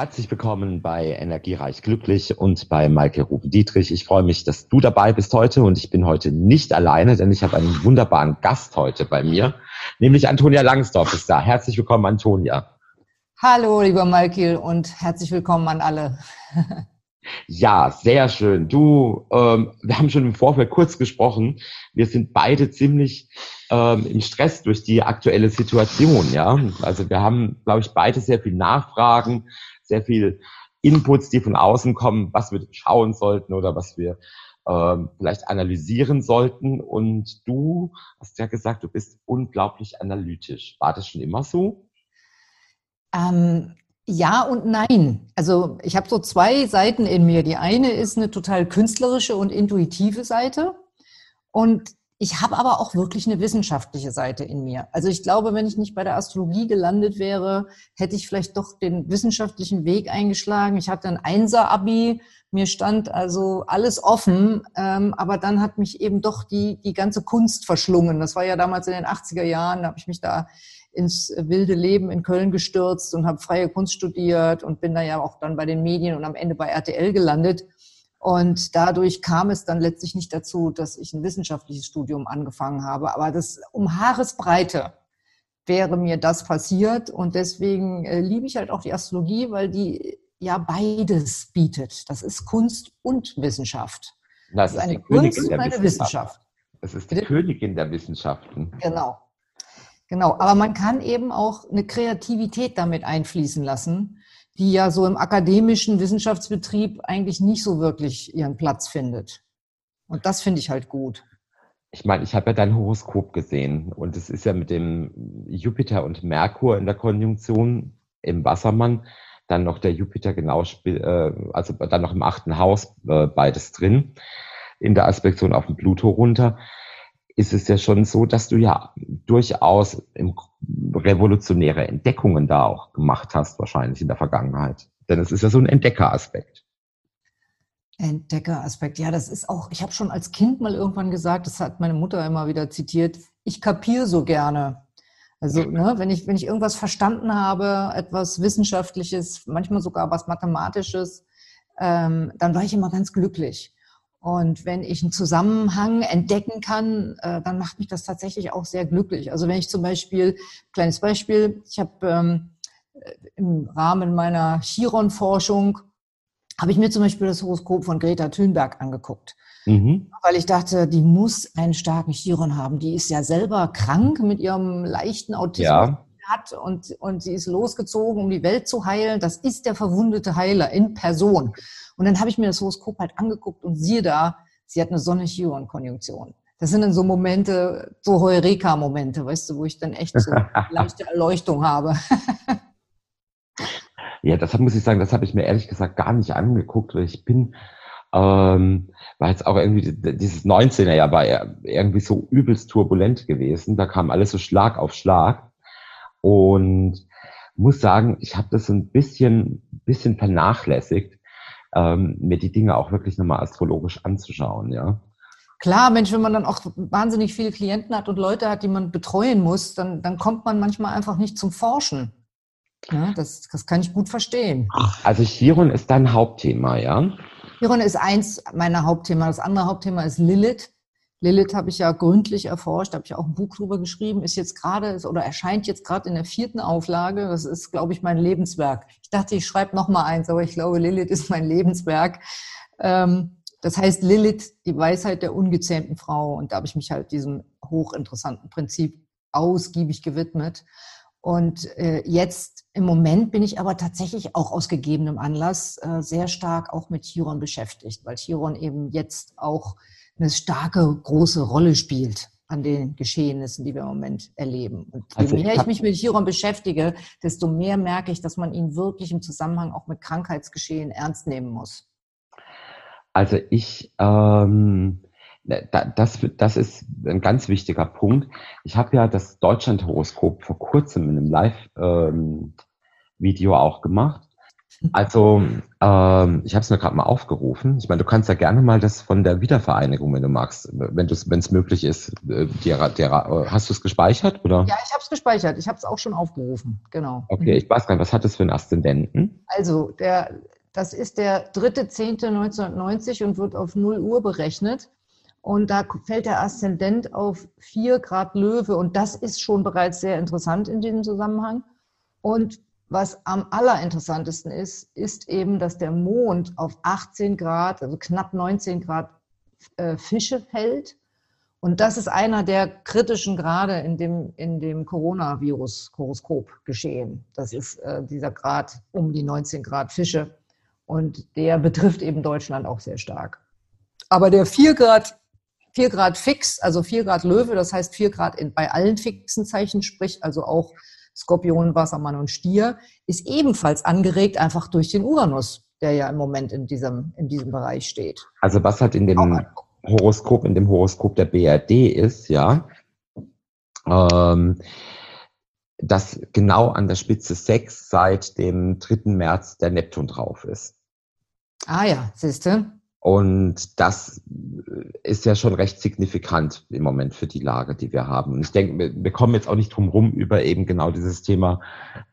Herzlich willkommen bei Energiereich Glücklich und bei Maike Ruben Dietrich. Ich freue mich, dass du dabei bist heute und ich bin heute nicht alleine, denn ich habe einen wunderbaren Gast heute bei mir, nämlich Antonia Langsdorf ist da. Herzlich willkommen, Antonia. Hallo, lieber Maike und herzlich willkommen an alle. Ja, sehr schön. Du, ähm, wir haben schon im Vorfeld kurz gesprochen. Wir sind beide ziemlich ähm, im Stress durch die aktuelle Situation. Ja, also wir haben, glaube ich, beide sehr viel Nachfragen, sehr viel Inputs, die von außen kommen, was wir schauen sollten oder was wir ähm, vielleicht analysieren sollten. Und du hast ja gesagt, du bist unglaublich analytisch. War das schon immer so? Ähm, ja und nein. Also ich habe so zwei Seiten in mir. Die eine ist eine total künstlerische und intuitive Seite. Und ich habe aber auch wirklich eine wissenschaftliche Seite in mir. Also ich glaube, wenn ich nicht bei der Astrologie gelandet wäre, hätte ich vielleicht doch den wissenschaftlichen Weg eingeschlagen. Ich hatte ein Einser-Abi, mir stand also alles offen, ähm, aber dann hat mich eben doch die, die ganze Kunst verschlungen. Das war ja damals in den 80er Jahren, da habe ich mich da ins wilde Leben in Köln gestürzt und habe freie Kunst studiert und bin da ja auch dann bei den Medien und am Ende bei RTL gelandet. Und dadurch kam es dann letztlich nicht dazu, dass ich ein wissenschaftliches Studium angefangen habe. Aber das um Haaresbreite wäre mir das passiert. Und deswegen äh, liebe ich halt auch die Astrologie, weil die ja beides bietet. Das ist Kunst und Wissenschaft. Das, das ist eine Kunst und eine Wissenschaft. Es ist die Bitte? Königin der Wissenschaften. Genau. Genau. Aber man kann eben auch eine Kreativität damit einfließen lassen die ja so im akademischen Wissenschaftsbetrieb eigentlich nicht so wirklich ihren Platz findet. Und das finde ich halt gut. Ich meine, ich habe ja dein Horoskop gesehen und es ist ja mit dem Jupiter und Merkur in der Konjunktion im Wassermann dann noch der Jupiter genau, äh, also dann noch im achten Haus äh, beides drin, in der Aspektion auf den Pluto runter ist es ja schon so, dass du ja durchaus revolutionäre Entdeckungen da auch gemacht hast, wahrscheinlich in der Vergangenheit. Denn es ist ja so ein Entdeckeraspekt. Entdeckeraspekt, ja, das ist auch, ich habe schon als Kind mal irgendwann gesagt, das hat meine Mutter immer wieder zitiert, ich kapiere so gerne. Also, ne, wenn ich, wenn ich irgendwas verstanden habe, etwas Wissenschaftliches, manchmal sogar was Mathematisches, ähm, dann war ich immer ganz glücklich. Und wenn ich einen Zusammenhang entdecken kann, äh, dann macht mich das tatsächlich auch sehr glücklich. Also wenn ich zum Beispiel, kleines Beispiel, ich habe ähm, im Rahmen meiner Chiron-Forschung, habe ich mir zum Beispiel das Horoskop von Greta Thunberg angeguckt. Mhm. Weil ich dachte, die muss einen starken Chiron haben. Die ist ja selber krank mit ihrem leichten Autismus. Ja. Hat und, und sie ist losgezogen, um die Welt zu heilen. Das ist der verwundete Heiler in Person. Und dann habe ich mir das Horoskop halt angeguckt und siehe da, sie hat eine Sonne-Chiron-Konjunktion. Das sind dann so Momente, so Heureka-Momente, weißt du, wo ich dann echt so leichte Erleuchtung habe. ja, das muss ich sagen, das habe ich mir ehrlich gesagt gar nicht angeguckt, weil ich bin, ähm, war jetzt auch irgendwie, dieses 19er Jahr war irgendwie so übelst turbulent gewesen. Da kam alles so Schlag auf Schlag. Und muss sagen, ich habe das so ein bisschen, bisschen vernachlässigt ähm, mir die Dinge auch wirklich nochmal astrologisch anzuschauen, ja. Klar, Mensch, wenn man dann auch wahnsinnig viele Klienten hat und Leute hat, die man betreuen muss, dann, dann kommt man manchmal einfach nicht zum Forschen. Ja, das, das kann ich gut verstehen. Also Chiron ist dein Hauptthema, ja? Chiron ist eins meiner Hauptthemen. Das andere Hauptthema ist Lilith. Lilith habe ich ja gründlich erforscht, habe ich auch ein Buch drüber geschrieben, ist jetzt gerade oder erscheint jetzt gerade in der vierten Auflage. Das ist, glaube ich, mein Lebenswerk. Ich dachte, ich schreibe noch mal eins, aber ich glaube, Lilith ist mein Lebenswerk. Ähm, das heißt Lilith, die Weisheit der ungezähmten Frau. Und da habe ich mich halt diesem hochinteressanten Prinzip ausgiebig gewidmet. Und äh, jetzt im Moment bin ich aber tatsächlich auch aus gegebenem Anlass äh, sehr stark auch mit Chiron beschäftigt, weil Chiron eben jetzt auch eine starke, große Rolle spielt an den Geschehnissen, die wir im Moment erleben. Und je also mehr ich, ich mich mit Chiron beschäftige, desto mehr merke ich, dass man ihn wirklich im Zusammenhang auch mit Krankheitsgeschehen ernst nehmen muss. Also ich, ähm, das, das ist ein ganz wichtiger Punkt. Ich habe ja das Deutschland-Horoskop vor kurzem in einem Live-Video ähm, auch gemacht. Also, ähm, ich habe es mir gerade mal aufgerufen. Ich meine, du kannst ja gerne mal das von der Wiedervereinigung, wenn du magst, wenn es möglich ist. Äh, der, der, äh, hast du es gespeichert? Oder? Ja, ich habe es gespeichert. Ich habe es auch schon aufgerufen. Genau. Okay, ich weiß gar nicht, was hat das für einen Aszendenten? Also, der, das ist der 3.10.1990 und wird auf 0 Uhr berechnet. Und da fällt der Aszendent auf 4 Grad Löwe. Und das ist schon bereits sehr interessant in diesem Zusammenhang. Und was am allerinteressantesten ist, ist eben, dass der Mond auf 18 Grad, also knapp 19 Grad äh, Fische fällt. Und das ist einer der kritischen Grade in dem, in dem Coronavirus-Horoskop geschehen. Das ist äh, dieser Grad um die 19 Grad Fische. Und der betrifft eben Deutschland auch sehr stark. Aber der 4 Grad, 4 Grad fix, also 4 Grad Löwe, das heißt 4 Grad in, bei allen fixen Zeichen, sprich also auch Skorpion, Wassermann und Stier, ist ebenfalls angeregt einfach durch den Uranus, der ja im Moment in diesem, in diesem Bereich steht. Also was halt in dem Horoskop, in dem Horoskop der BRD ist, ja, ähm, dass genau an der Spitze 6 seit dem 3. März der Neptun drauf ist. Ah ja, siehst du? Und das ist ja schon recht signifikant im Moment für die Lage, die wir haben. Und ich denke, wir kommen jetzt auch nicht drum rum, über eben genau dieses Thema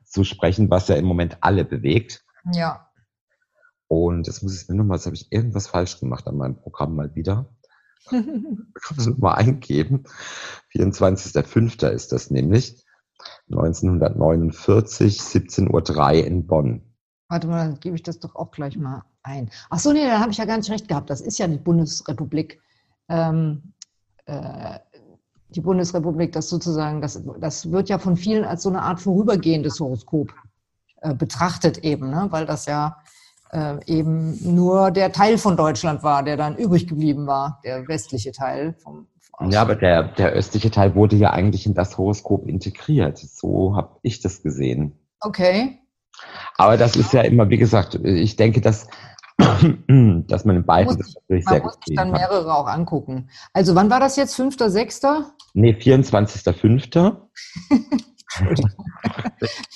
zu sprechen, was ja im Moment alle bewegt. Ja. Und das muss ich mir nochmal, jetzt habe ich irgendwas falsch gemacht an meinem Programm mal wieder. ich kann das nochmal eingeben. 24.05. ist das nämlich. 1949, 17.03 Uhr in Bonn. Warte mal, dann gebe ich das doch auch gleich mal ein. Ach so, nee, da habe ich ja gar nicht recht gehabt. Das ist ja die Bundesrepublik. Ähm, äh, die Bundesrepublik, das sozusagen, das, das wird ja von vielen als so eine Art vorübergehendes Horoskop äh, betrachtet eben, ne? weil das ja äh, eben nur der Teil von Deutschland war, der dann übrig geblieben war, der westliche Teil vom, ja, aber der, der östliche Teil wurde ja eigentlich in das Horoskop integriert. So habe ich das gesehen. Okay. Aber das ist ja immer, wie gesagt, ich denke, dass, dass man in beiden das natürlich man sehr muss sich dann mehrere auch angucken. Also wann war das jetzt? Fünfter, sechster? Nee, 24.05.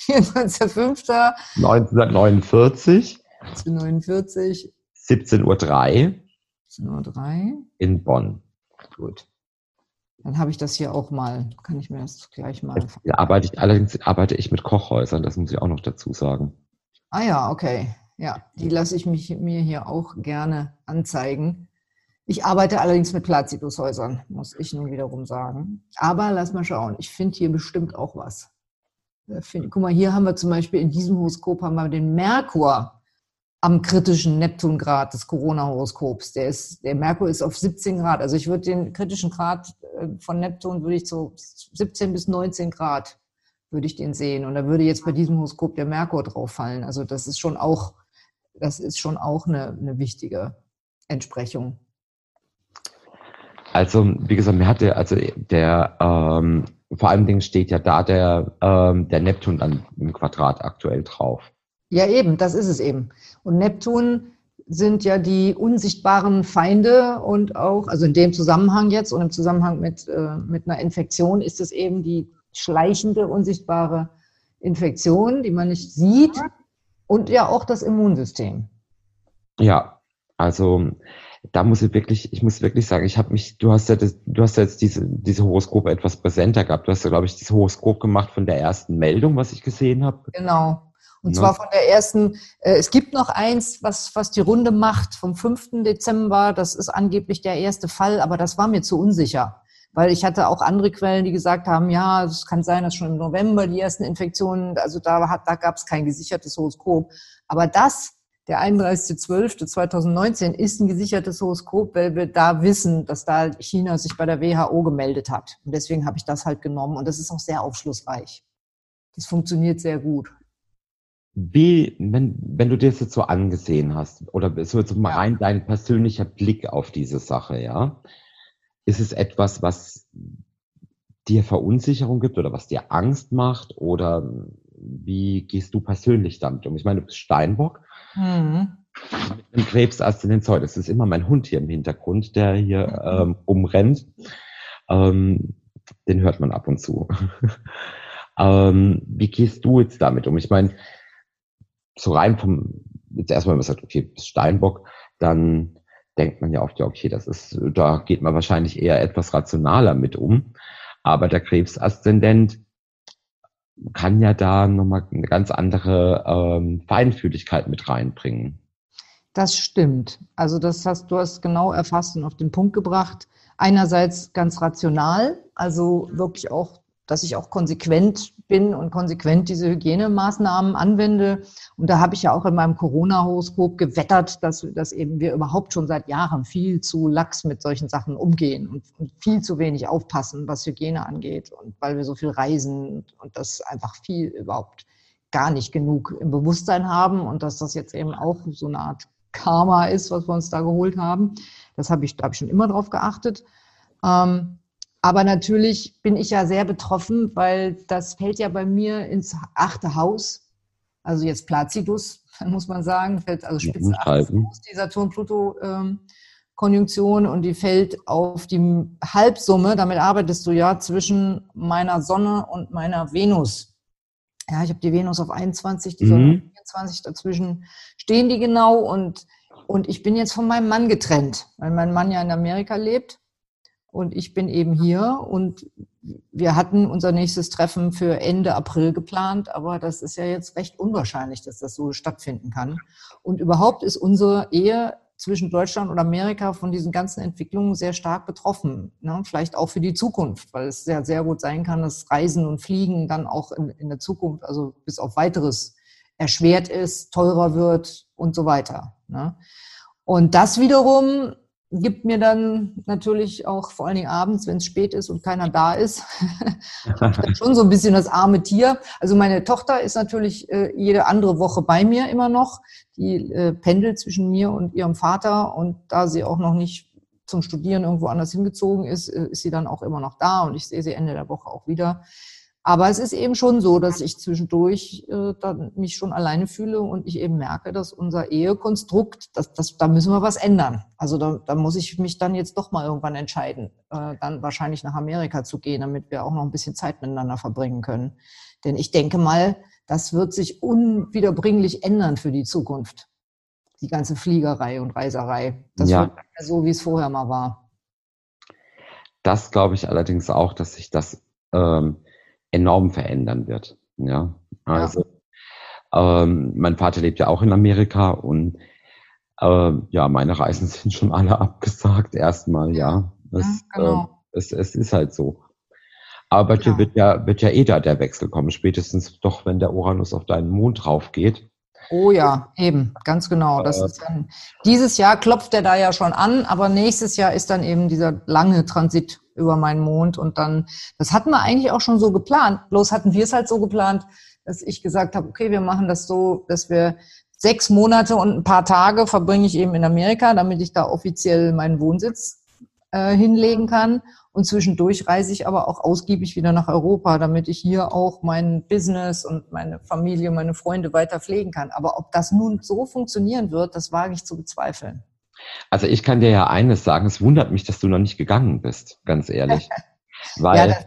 24.05. 1949. 1949. 17.03 Uhr. 17.03 Uhr. In Bonn. Gut. Dann habe ich das hier auch mal, kann ich mir das gleich mal. Ja, arbeite ich, allerdings arbeite ich mit Kochhäusern, das muss ich auch noch dazu sagen. Ah ja, okay. Ja, die lasse ich mich, mir hier auch gerne anzeigen. Ich arbeite allerdings mit Placidushäusern, muss ich nun wiederum sagen. Aber lass mal schauen, ich finde hier bestimmt auch was. Find, guck mal, hier haben wir zum Beispiel in diesem Horoskop haben wir den Merkur am kritischen Neptungrad des Corona-Horoskops. Der, der Merkur ist auf 17 Grad. Also ich würde den kritischen Grad äh, von Neptun würde ich so 17 bis 19 Grad würde ich den sehen. Und da würde jetzt bei diesem Horoskop der Merkur drauf fallen. Also das ist schon auch, das ist schon auch eine, eine wichtige Entsprechung. Also, wie gesagt, mir hatte, also der, ähm, vor allen Dingen steht ja da der, ähm, der Neptun dann im Quadrat aktuell drauf. Ja, eben, das ist es eben. Und Neptun sind ja die unsichtbaren Feinde und auch, also in dem Zusammenhang jetzt und im Zusammenhang mit, äh, mit einer Infektion ist es eben die schleichende, unsichtbare Infektion, die man nicht sieht und ja auch das Immunsystem. Ja, also da muss ich wirklich, ich muss wirklich sagen, ich habe mich, du hast ja das, du hast ja jetzt diese, diese Horoskope etwas präsenter gehabt. Du hast ja, glaube ich, das Horoskop gemacht von der ersten Meldung, was ich gesehen habe. Genau. Und ja. zwar von der ersten, äh, es gibt noch eins, was, was die Runde macht, vom 5. Dezember. Das ist angeblich der erste Fall, aber das war mir zu unsicher. Weil ich hatte auch andere Quellen, die gesagt haben, ja, es kann sein, dass schon im November die ersten Infektionen, also da, hat, da gab es kein gesichertes Horoskop. Aber das, der 31.12.2019, ist ein gesichertes Horoskop, weil wir da wissen, dass da China sich bei der WHO gemeldet hat. Und deswegen habe ich das halt genommen. Und das ist auch sehr aufschlussreich. Das funktioniert sehr gut. Wie, wenn, wenn du dir das jetzt so angesehen hast, oder so jetzt mal rein dein persönlicher Blick auf diese Sache, ja, ist es etwas, was dir Verunsicherung gibt oder was dir Angst macht oder wie gehst du persönlich damit um? Ich meine, du bist Steinbock mhm. mit einem Krebsaszendenzol. Das ist immer mein Hund hier im Hintergrund, der hier mhm. ähm, umrennt. Ähm, den hört man ab und zu. ähm, wie gehst du jetzt damit um? Ich meine, so rein vom, jetzt erstmal, wenn man sagt, okay, Steinbock, dann denkt man ja oft, ja, okay, das ist, da geht man wahrscheinlich eher etwas rationaler mit um. Aber der Krebsaszendent kann ja da nochmal eine ganz andere ähm, Feinfühligkeit mit reinbringen. Das stimmt. Also das hast du hast genau erfasst und auf den Punkt gebracht. Einerseits ganz rational, also wirklich auch dass ich auch konsequent bin und konsequent diese Hygienemaßnahmen anwende. Und da habe ich ja auch in meinem Corona-Horoskop gewettert, dass, dass eben wir überhaupt schon seit Jahren viel zu lax mit solchen Sachen umgehen und, und viel zu wenig aufpassen, was Hygiene angeht. Und weil wir so viel reisen und das einfach viel überhaupt gar nicht genug im Bewusstsein haben und dass das jetzt eben auch so eine Art Karma ist, was wir uns da geholt haben. Das habe ich, da habe ich schon immer drauf geachtet. Ähm, aber natürlich bin ich ja sehr betroffen, weil das fällt ja bei mir ins achte Haus. Also jetzt Placidus, muss man sagen, fällt also spitze Haus, die Saturn-Pluto-Konjunktion und die fällt auf die Halbsumme, damit arbeitest du ja zwischen meiner Sonne und meiner Venus. Ja, ich habe die Venus auf 21, die Sonne mhm. auf 24, dazwischen stehen die genau und, und ich bin jetzt von meinem Mann getrennt, weil mein Mann ja in Amerika lebt und ich bin eben hier und wir hatten unser nächstes Treffen für Ende April geplant, aber das ist ja jetzt recht unwahrscheinlich, dass das so stattfinden kann. Und überhaupt ist unsere Ehe zwischen Deutschland und Amerika von diesen ganzen Entwicklungen sehr stark betroffen. Ne? Vielleicht auch für die Zukunft, weil es sehr, sehr gut sein kann, dass Reisen und Fliegen dann auch in, in der Zukunft, also bis auf weiteres, erschwert ist, teurer wird und so weiter. Ne? Und das wiederum gibt mir dann natürlich auch vor allen Dingen abends, wenn es spät ist und keiner da ist, schon so ein bisschen das arme Tier. Also meine Tochter ist natürlich äh, jede andere Woche bei mir immer noch. Die äh, pendelt zwischen mir und ihrem Vater und da sie auch noch nicht zum Studieren irgendwo anders hingezogen ist, äh, ist sie dann auch immer noch da und ich sehe sie Ende der Woche auch wieder. Aber es ist eben schon so, dass ich zwischendurch äh, dann mich schon alleine fühle und ich eben merke, dass unser Ehekonstrukt, das, das, da müssen wir was ändern. Also da, da muss ich mich dann jetzt doch mal irgendwann entscheiden, äh, dann wahrscheinlich nach Amerika zu gehen, damit wir auch noch ein bisschen Zeit miteinander verbringen können. Denn ich denke mal, das wird sich unwiederbringlich ändern für die Zukunft. Die ganze Fliegerei und Reiserei. Das ja. wird so, wie es vorher mal war. Das glaube ich allerdings auch, dass sich das ähm, enorm verändern wird. Ja, also ja. Ähm, mein Vater lebt ja auch in Amerika und äh, ja, meine Reisen sind schon alle abgesagt erstmal. Ja, das, ja genau. äh, es, es ist halt so. Aber ja. wird ja wird ja eh da der Wechsel kommen, spätestens doch, wenn der Uranus auf deinen Mond drauf geht. Oh ja, eben, ganz genau. Das äh, ist dann, dieses Jahr klopft er da ja schon an, aber nächstes Jahr ist dann eben dieser lange Transit über meinen Mond und dann, das hatten wir eigentlich auch schon so geplant. Bloß hatten wir es halt so geplant, dass ich gesagt habe, okay, wir machen das so, dass wir sechs Monate und ein paar Tage verbringe ich eben in Amerika, damit ich da offiziell meinen Wohnsitz äh, hinlegen kann. Und zwischendurch reise ich aber auch ausgiebig wieder nach Europa, damit ich hier auch mein Business und meine Familie, meine Freunde weiter pflegen kann. Aber ob das nun so funktionieren wird, das wage ich zu bezweifeln. Also ich kann dir ja eines sagen, es wundert mich, dass du noch nicht gegangen bist, ganz ehrlich. Weil, ja, das,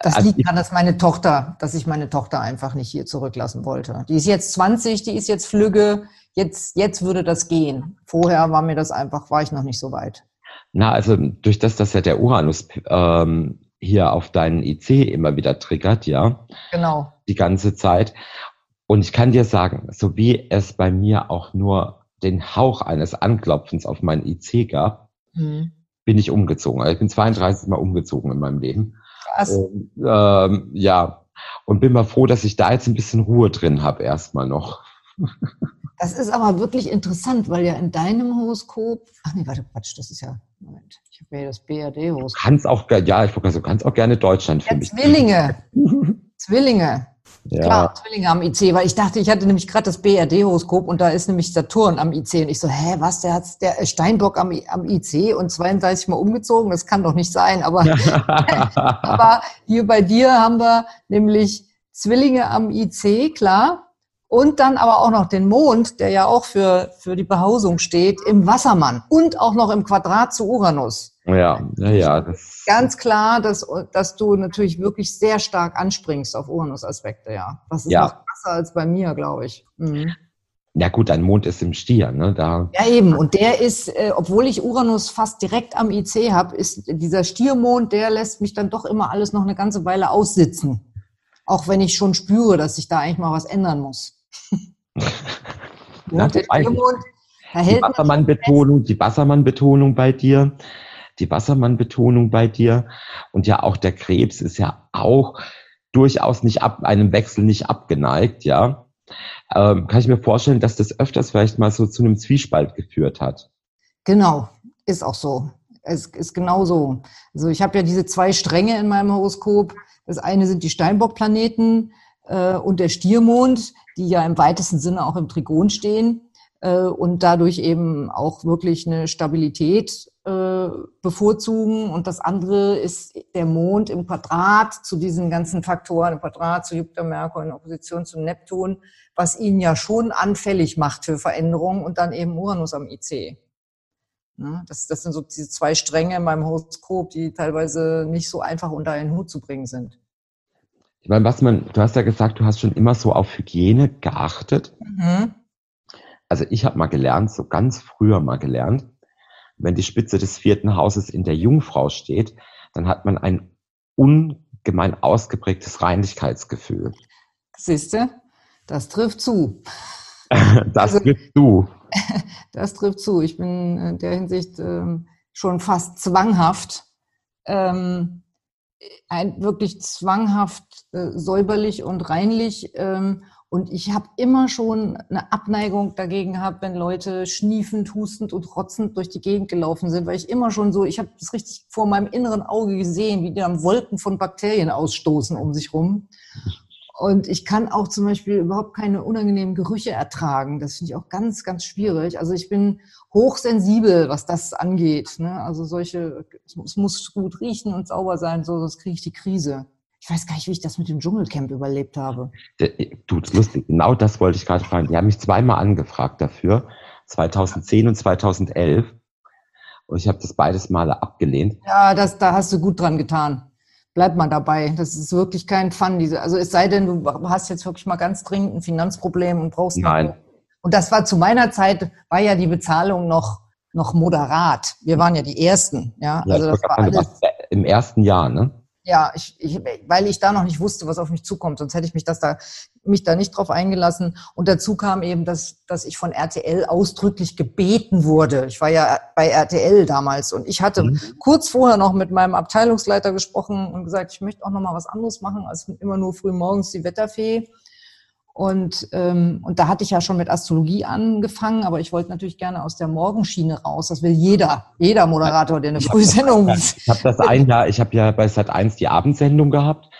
das also liegt daran, dass meine Tochter, dass ich meine Tochter einfach nicht hier zurücklassen wollte. Die ist jetzt 20, die ist jetzt flügge, jetzt, jetzt würde das gehen. Vorher war mir das einfach, war ich noch nicht so weit. Na, also durch das, dass ja der Uranus ähm, hier auf deinen IC immer wieder triggert, ja. Genau. Die ganze Zeit. Und ich kann dir sagen, so wie es bei mir auch nur den Hauch eines Anklopfens auf mein IC gab, mhm. bin ich umgezogen. Also ich bin 32 Mal umgezogen in meinem Leben. Krass. Und, ähm, ja, und bin mal froh, dass ich da jetzt ein bisschen Ruhe drin habe, erstmal noch. Das ist aber wirklich interessant, weil ja in deinem Horoskop, ach nee, warte, Quatsch, das ist ja, Moment, ich habe ja das BRD-Horoskop. Kannst auch, ja, ich du kannst auch gerne Deutschland für ja, mich. Zwillinge, Zwillinge. Ja. Klar, Zwillinge am IC, weil ich dachte, ich hatte nämlich gerade das BRD-Horoskop und da ist nämlich Saturn am IC und ich so, hä, was, der hat der Steinbock am, am IC und 32 Mal umgezogen, das kann doch nicht sein, aber, aber hier bei dir haben wir nämlich Zwillinge am IC, klar, Und dann aber auch noch den Mond, der ja auch für, für die Behausung steht, im Wassermann und auch noch im Quadrat zu Uranus. Ja, ja, ja. Das Ganz klar, dass, dass du natürlich wirklich sehr stark anspringst auf Uranus-Aspekte, ja. Das ist ja. noch krasser als bei mir, glaube ich. Mhm. Ja gut, dein Mond ist im Stier, ne? Da ja eben. Und der ist, äh, obwohl ich Uranus fast direkt am IC habe, ist dieser Stiermond, der lässt mich dann doch immer alles noch eine ganze Weile aussitzen. Auch wenn ich schon spüre, dass sich da eigentlich mal was ändern muss. Na, der Stiermond, die Wassermann-Betonung, die Wassermann-Betonung bei dir, die Wassermann-Betonung bei dir und ja auch der Krebs ist ja auch durchaus nicht ab, einem Wechsel nicht abgeneigt, ja ähm, kann ich mir vorstellen, dass das öfters vielleicht mal so zu einem Zwiespalt geführt hat. Genau, ist auch so. Es ist genau so. Also ich habe ja diese zwei Stränge in meinem Horoskop. Das eine sind die Steinbock-Planeten äh, und der Stiermond, die ja im weitesten Sinne auch im Trigon stehen äh, und dadurch eben auch wirklich eine Stabilität äh, bevorzugen. Und das andere ist der Mond im Quadrat zu diesen ganzen Faktoren, im Quadrat zu Jupiter, Merkur, in Opposition zu Neptun, was ihn ja schon anfällig macht für Veränderungen und dann eben Uranus am IC. Ne? Das, das sind so diese zwei Stränge in meinem Horoskop, die teilweise nicht so einfach unter einen Hut zu bringen sind. Ich meine, was man, du hast ja gesagt, du hast schon immer so auf Hygiene geachtet. Mhm. Also ich habe mal gelernt, so ganz früher mal gelernt, wenn die Spitze des vierten Hauses in der Jungfrau steht, dann hat man ein ungemein ausgeprägtes Reinlichkeitsgefühl. Siehste, das trifft zu. das also, trifft zu. Das trifft zu. Ich bin in der Hinsicht ähm, schon fast zwanghaft, ähm, ein, wirklich zwanghaft äh, säuberlich und reinlich. Ähm, und ich habe immer schon eine Abneigung dagegen gehabt, wenn Leute schniefend, hustend und rotzend durch die Gegend gelaufen sind, weil ich immer schon so, ich habe das richtig vor meinem inneren Auge gesehen, wie die dann Wolken von Bakterien ausstoßen um sich rum. Und ich kann auch zum Beispiel überhaupt keine unangenehmen Gerüche ertragen. Das finde ich auch ganz, ganz schwierig. Also ich bin hochsensibel, was das angeht. Ne? Also solche, es muss gut riechen und sauber sein, so sonst kriege ich die Krise. Ich weiß gar nicht, wie ich das mit dem Dschungelcamp überlebt habe. Du, das ist lustig. Genau das wollte ich gerade fragen. Die haben mich zweimal angefragt dafür. 2010 und 2011. Und ich habe das beides Male abgelehnt. Ja, das, da hast du gut dran getan. Bleib mal dabei. Das ist wirklich kein Fun. Diese, also es sei denn, du hast jetzt wirklich mal ganz dringend ein Finanzproblem und brauchst Nein. Und das war zu meiner Zeit, war ja die Bezahlung noch, noch moderat. Wir waren ja die Ersten. Ja, ja also das war alles. Im ersten Jahr, ne? Ja, ich, ich, weil ich da noch nicht wusste, was auf mich zukommt, sonst hätte ich mich das da, mich da nicht drauf eingelassen. Und dazu kam eben, dass, dass ich von RTL ausdrücklich gebeten wurde. Ich war ja bei RTL damals und ich hatte mhm. kurz vorher noch mit meinem Abteilungsleiter gesprochen und gesagt, ich möchte auch noch mal was anderes machen als immer nur früh morgens die Wetterfee. Und, ähm, und da hatte ich ja schon mit Astrologie angefangen, aber ich wollte natürlich gerne aus der Morgenschiene raus. Das will jeder, jeder Moderator, der eine Frühsendung Ich habe das ein Jahr, ich habe ja bei Sat 1 die Abendsendung gehabt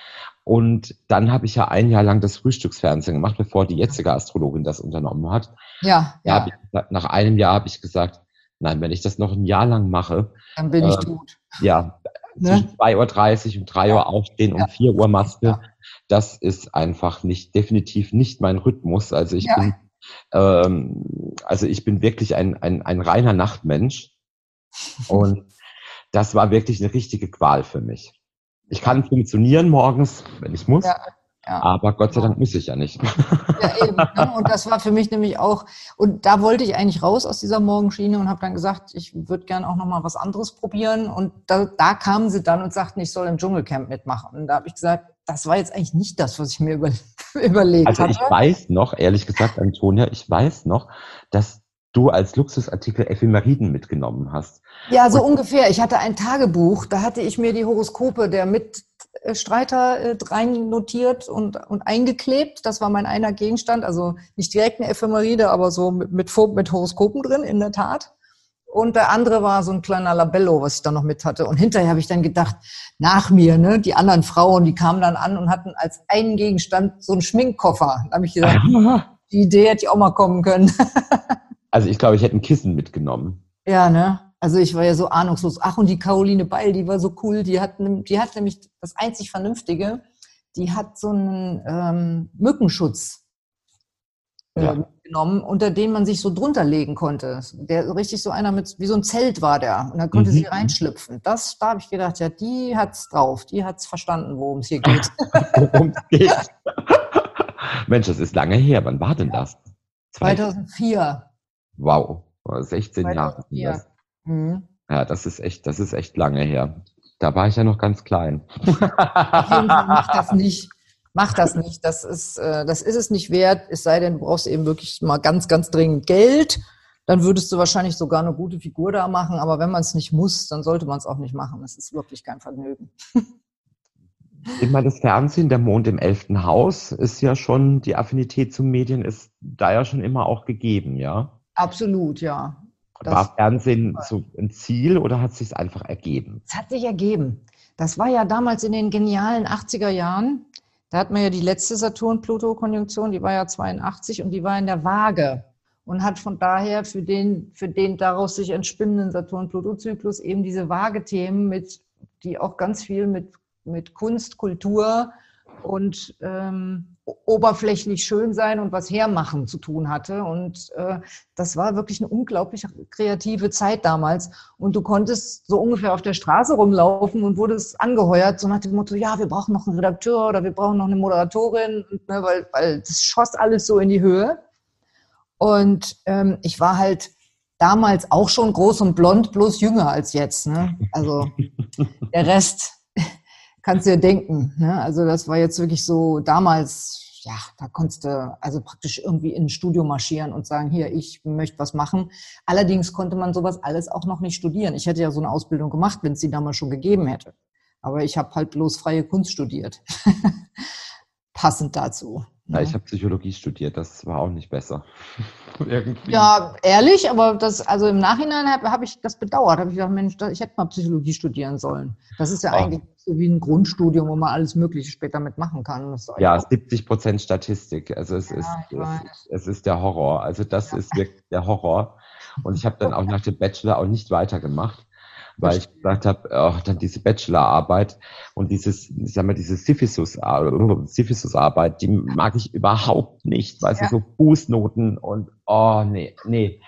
und dann habe ich ja ein Jahr lang das Frühstücksfernsehen gemacht, bevor die jetzige Astrologin das unternommen hat. Ja, ja. Ich, nach einem Jahr habe ich gesagt, nein, wenn ich das noch ein Jahr lang mache, dann bin ich äh, tot. Ja, ne? zwischen 2.30 Uhr und 3 Uhr aufstehen, um ja. 4 Uhr Maske. Ja das ist einfach nicht, definitiv nicht mein Rhythmus. Also ich ja. bin, ähm, also ich bin wirklich ein, ein, ein reiner Nachtmensch. Und das war wirklich eine richtige Qual für mich. Ich kann funktionieren morgens, wenn ich muss. Ja. Ja. Aber Gott sei Dank muss ich ja nicht. Ja, eben. Ne? Und das war für mich nämlich auch, und da wollte ich eigentlich raus aus dieser Morgenschiene und habe dann gesagt, ich würde gern auch nochmal was anderes probieren. Und da, da kamen sie dann und sagten, ich soll im Dschungelcamp mitmachen. Und da habe ich gesagt, das war jetzt eigentlich nicht das, was ich mir über, überlegt also hatte. Also ich weiß noch, ehrlich gesagt, Antonia, ich weiß noch, dass du als Luxusartikel Ephemeriden mitgenommen hast. Ja, so Und ungefähr. Ich hatte ein Tagebuch, da hatte ich mir die Horoskope der Mitstreiter äh, rein notiert und, und eingeklebt. Das war mein einer Gegenstand, also nicht direkt eine Ephemeride, aber so mit, mit, mit Horoskopen drin, in der Tat. Und der andere war so ein kleiner Labello, was ich da noch mit hatte. Und hinterher habe ich dann gedacht, nach mir, ne, die anderen Frauen, die kamen dann an und hatten als einen Gegenstand so einen Schminkkoffer. Da habe ich gedacht, die Idee hätte ich auch mal kommen können. also ich glaube, ich hätte ein Kissen mitgenommen. Ja, ne? Also ich war ja so ahnungslos. Ach, und die Caroline Beil, die war so cool. Die hat, die hat nämlich das einzig Vernünftige. Die hat so einen ähm, Mückenschutz Ja. Genommen, unter den man sich so drunter legen konnte. Der richtig so einer mit, wie so ein Zelt war der. Und da konnte Mhm. sie reinschlüpfen. Das, da habe ich gedacht, ja, die hat's drauf, die hat's verstanden, worum es hier geht. Worum es geht. Mensch, das ist lange her. Wann war denn das? Zwei- 2004. Wow, 16 Jahre. sind 2004. das. Mhm. Ja, das ist echt, das ist echt lange her. Da war ich ja noch ganz klein. Auf jeden Fall mach das nicht. Mach das nicht. Das ist, äh, das ist es nicht wert. Es sei denn, du brauchst eben wirklich mal ganz, ganz dringend Geld. Dann würdest du wahrscheinlich sogar eine gute Figur da machen. Aber wenn man es nicht muss, dann sollte man es auch nicht machen. Das ist wirklich kein Vergnügen. Immer das Fernsehen, der Mond im elften Haus, ist ja schon, die Affinität zu Medien ist da ja schon immer auch gegeben, ja? Absolut, ja. Das- War Fernsehen so ein Ziel oder hat es sich einfach ergeben? Es hat sich ergeben. Das war ja damals in den genialen 80er Jahren. Da hat man ja die letzte Saturn-Pluto-Konjunktion, die war ja 82 und die war in der Waage und hat von daher für den, für den daraus sich entspinnenden Saturn-Pluto-Zyklus eben diese Waage-Themen mit, die auch ganz viel mit, mit Kunst, Kultur und ähm, oberflächlich schön sein und was hermachen zu tun hatte. Und äh, das war wirklich eine unglaublich kreative Zeit damals. Und du konntest so ungefähr auf der Straße rumlaufen und wurdest angeheuert, so nach dem Motto, ja, wir brauchen noch einen Redakteur oder wir brauchen noch eine Moderatorin, und, ne, weil, weil das schoss alles so in die Höhe. Und ähm, ich war halt damals auch schon groß und blond, bloß jünger als jetzt. Ne? Also der Rest kannst dir denken. Ne? Also das war jetzt wirklich so damals, ja, da konntest du also praktisch irgendwie in ein Studio marschieren und sagen, hier, ich möchte was machen. Allerdings konnte man sowas alles auch noch nicht studieren. Ich hätte ja so eine Ausbildung gemacht, wenn es sie damals schon gegeben hätte. Aber ich habe halt bloß freie Kunst studiert. Passend dazu. Ja, ne? ich habe Psychologie studiert, das war auch nicht besser. Irgendwie. Ja, ehrlich, aber das, also im Nachhinein habe hab ich das bedauert. Habe ich gedacht, Mensch, ich hätte mal Psychologie studieren sollen. Das ist ja Ah. eigentlich so wie ein Grundstudium, wo man alles Mögliche später mitmachen kann. Ist Ja, auch- 70 Prozent Statistik. Also es, ist, ich es, ist, es ist der Horror. Also das ist wirklich der Horror. Und ich habe dann auch nach dem Bachelor auch nicht weitergemacht, weil ich gesagt habe, oh, dann diese Bachelorarbeit und dieses, ich sag mal, diese Syphisus- Syphisus-Arbeit, die mag ich überhaupt nicht. Weißt Ja. du, so Fußnoten und oh nee, nee.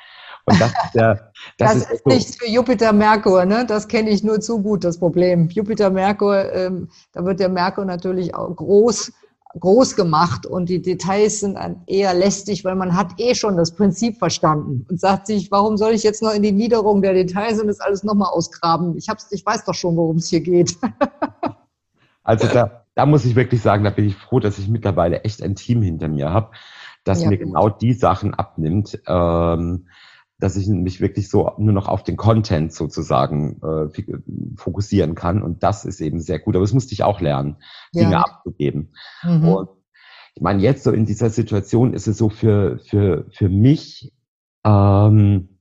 Und das ist der, das, Das, ist, ist so, nichts für Jupiter Merkur, ne? Das kenne ich nur zu gut, das Problem. Jupiter Merkur, ähm, da wird der Merkur natürlich auch groß, groß gemacht und die Details sind eher lästig, weil man hat eh schon das Prinzip verstanden und sagt sich, warum soll ich jetzt noch in die Niederung der Details und das alles nochmal ausgraben? Ich hab's, ich weiß doch schon, worum es hier geht. Also da, da muss ich wirklich sagen, da bin ich froh, dass ich mittlerweile echt ein Team hinter mir habe, das Ja, mir genau die Sachen abnimmt, ähm, dass ich mich wirklich so nur noch auf den Content sozusagen äh, fokussieren kann. Und das ist eben sehr gut. Aber das musste ich auch lernen, Dinge Ja. abzugeben. Mhm. Und ich meine, jetzt so in dieser Situation ist es so für, für, für mich ähm,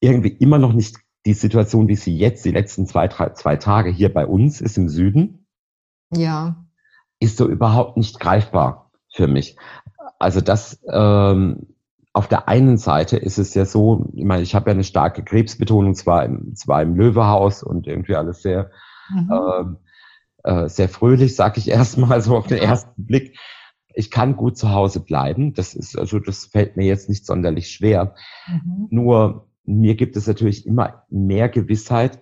irgendwie immer noch nicht die Situation, wie sie jetzt die letzten zwei, drei, zwei Tage hier bei uns ist im Süden, Ja. ist so überhaupt nicht greifbar für mich. Also das ähm, auf der einen Seite ist es ja so, ich meine, ich habe ja eine starke Krebsbetonung, zwar im, zwar im Löwehaus und irgendwie alles sehr Mhm. ähm, äh, sehr fröhlich, sag ich erstmal so auf den ersten Blick. Ich kann gut zu Hause bleiben. Das ist, also das fällt mir jetzt nicht sonderlich schwer. Mhm. Nur mir gibt es natürlich immer mehr Gewissheit,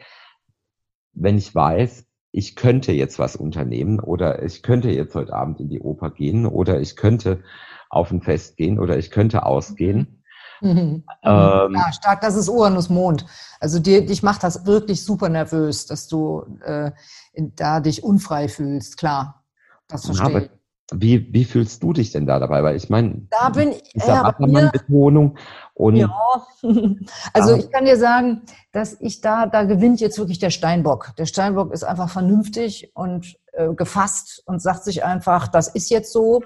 wenn ich weiß, ich könnte jetzt was unternehmen oder ich könnte jetzt heute Abend in die Oper gehen oder ich könnte auf ein Fest gehen oder ich könnte ausgehen. Mhm. Ähm, ja, stark, das ist Uranus-Mond. Also dir, dich macht das wirklich super nervös, dass du äh, da dich unfrei fühlst, klar. Das verstehe ich. Wie, wie fühlst du dich denn da dabei? Weil ich meine, Da bin ich, dieser ja, mir, Wassermann-Betonung und ja. Also Ah. ich kann dir sagen, dass ich da, da gewinnt jetzt wirklich der Steinbock. Der Steinbock ist einfach vernünftig und äh, gefasst und sagt sich einfach, das ist jetzt so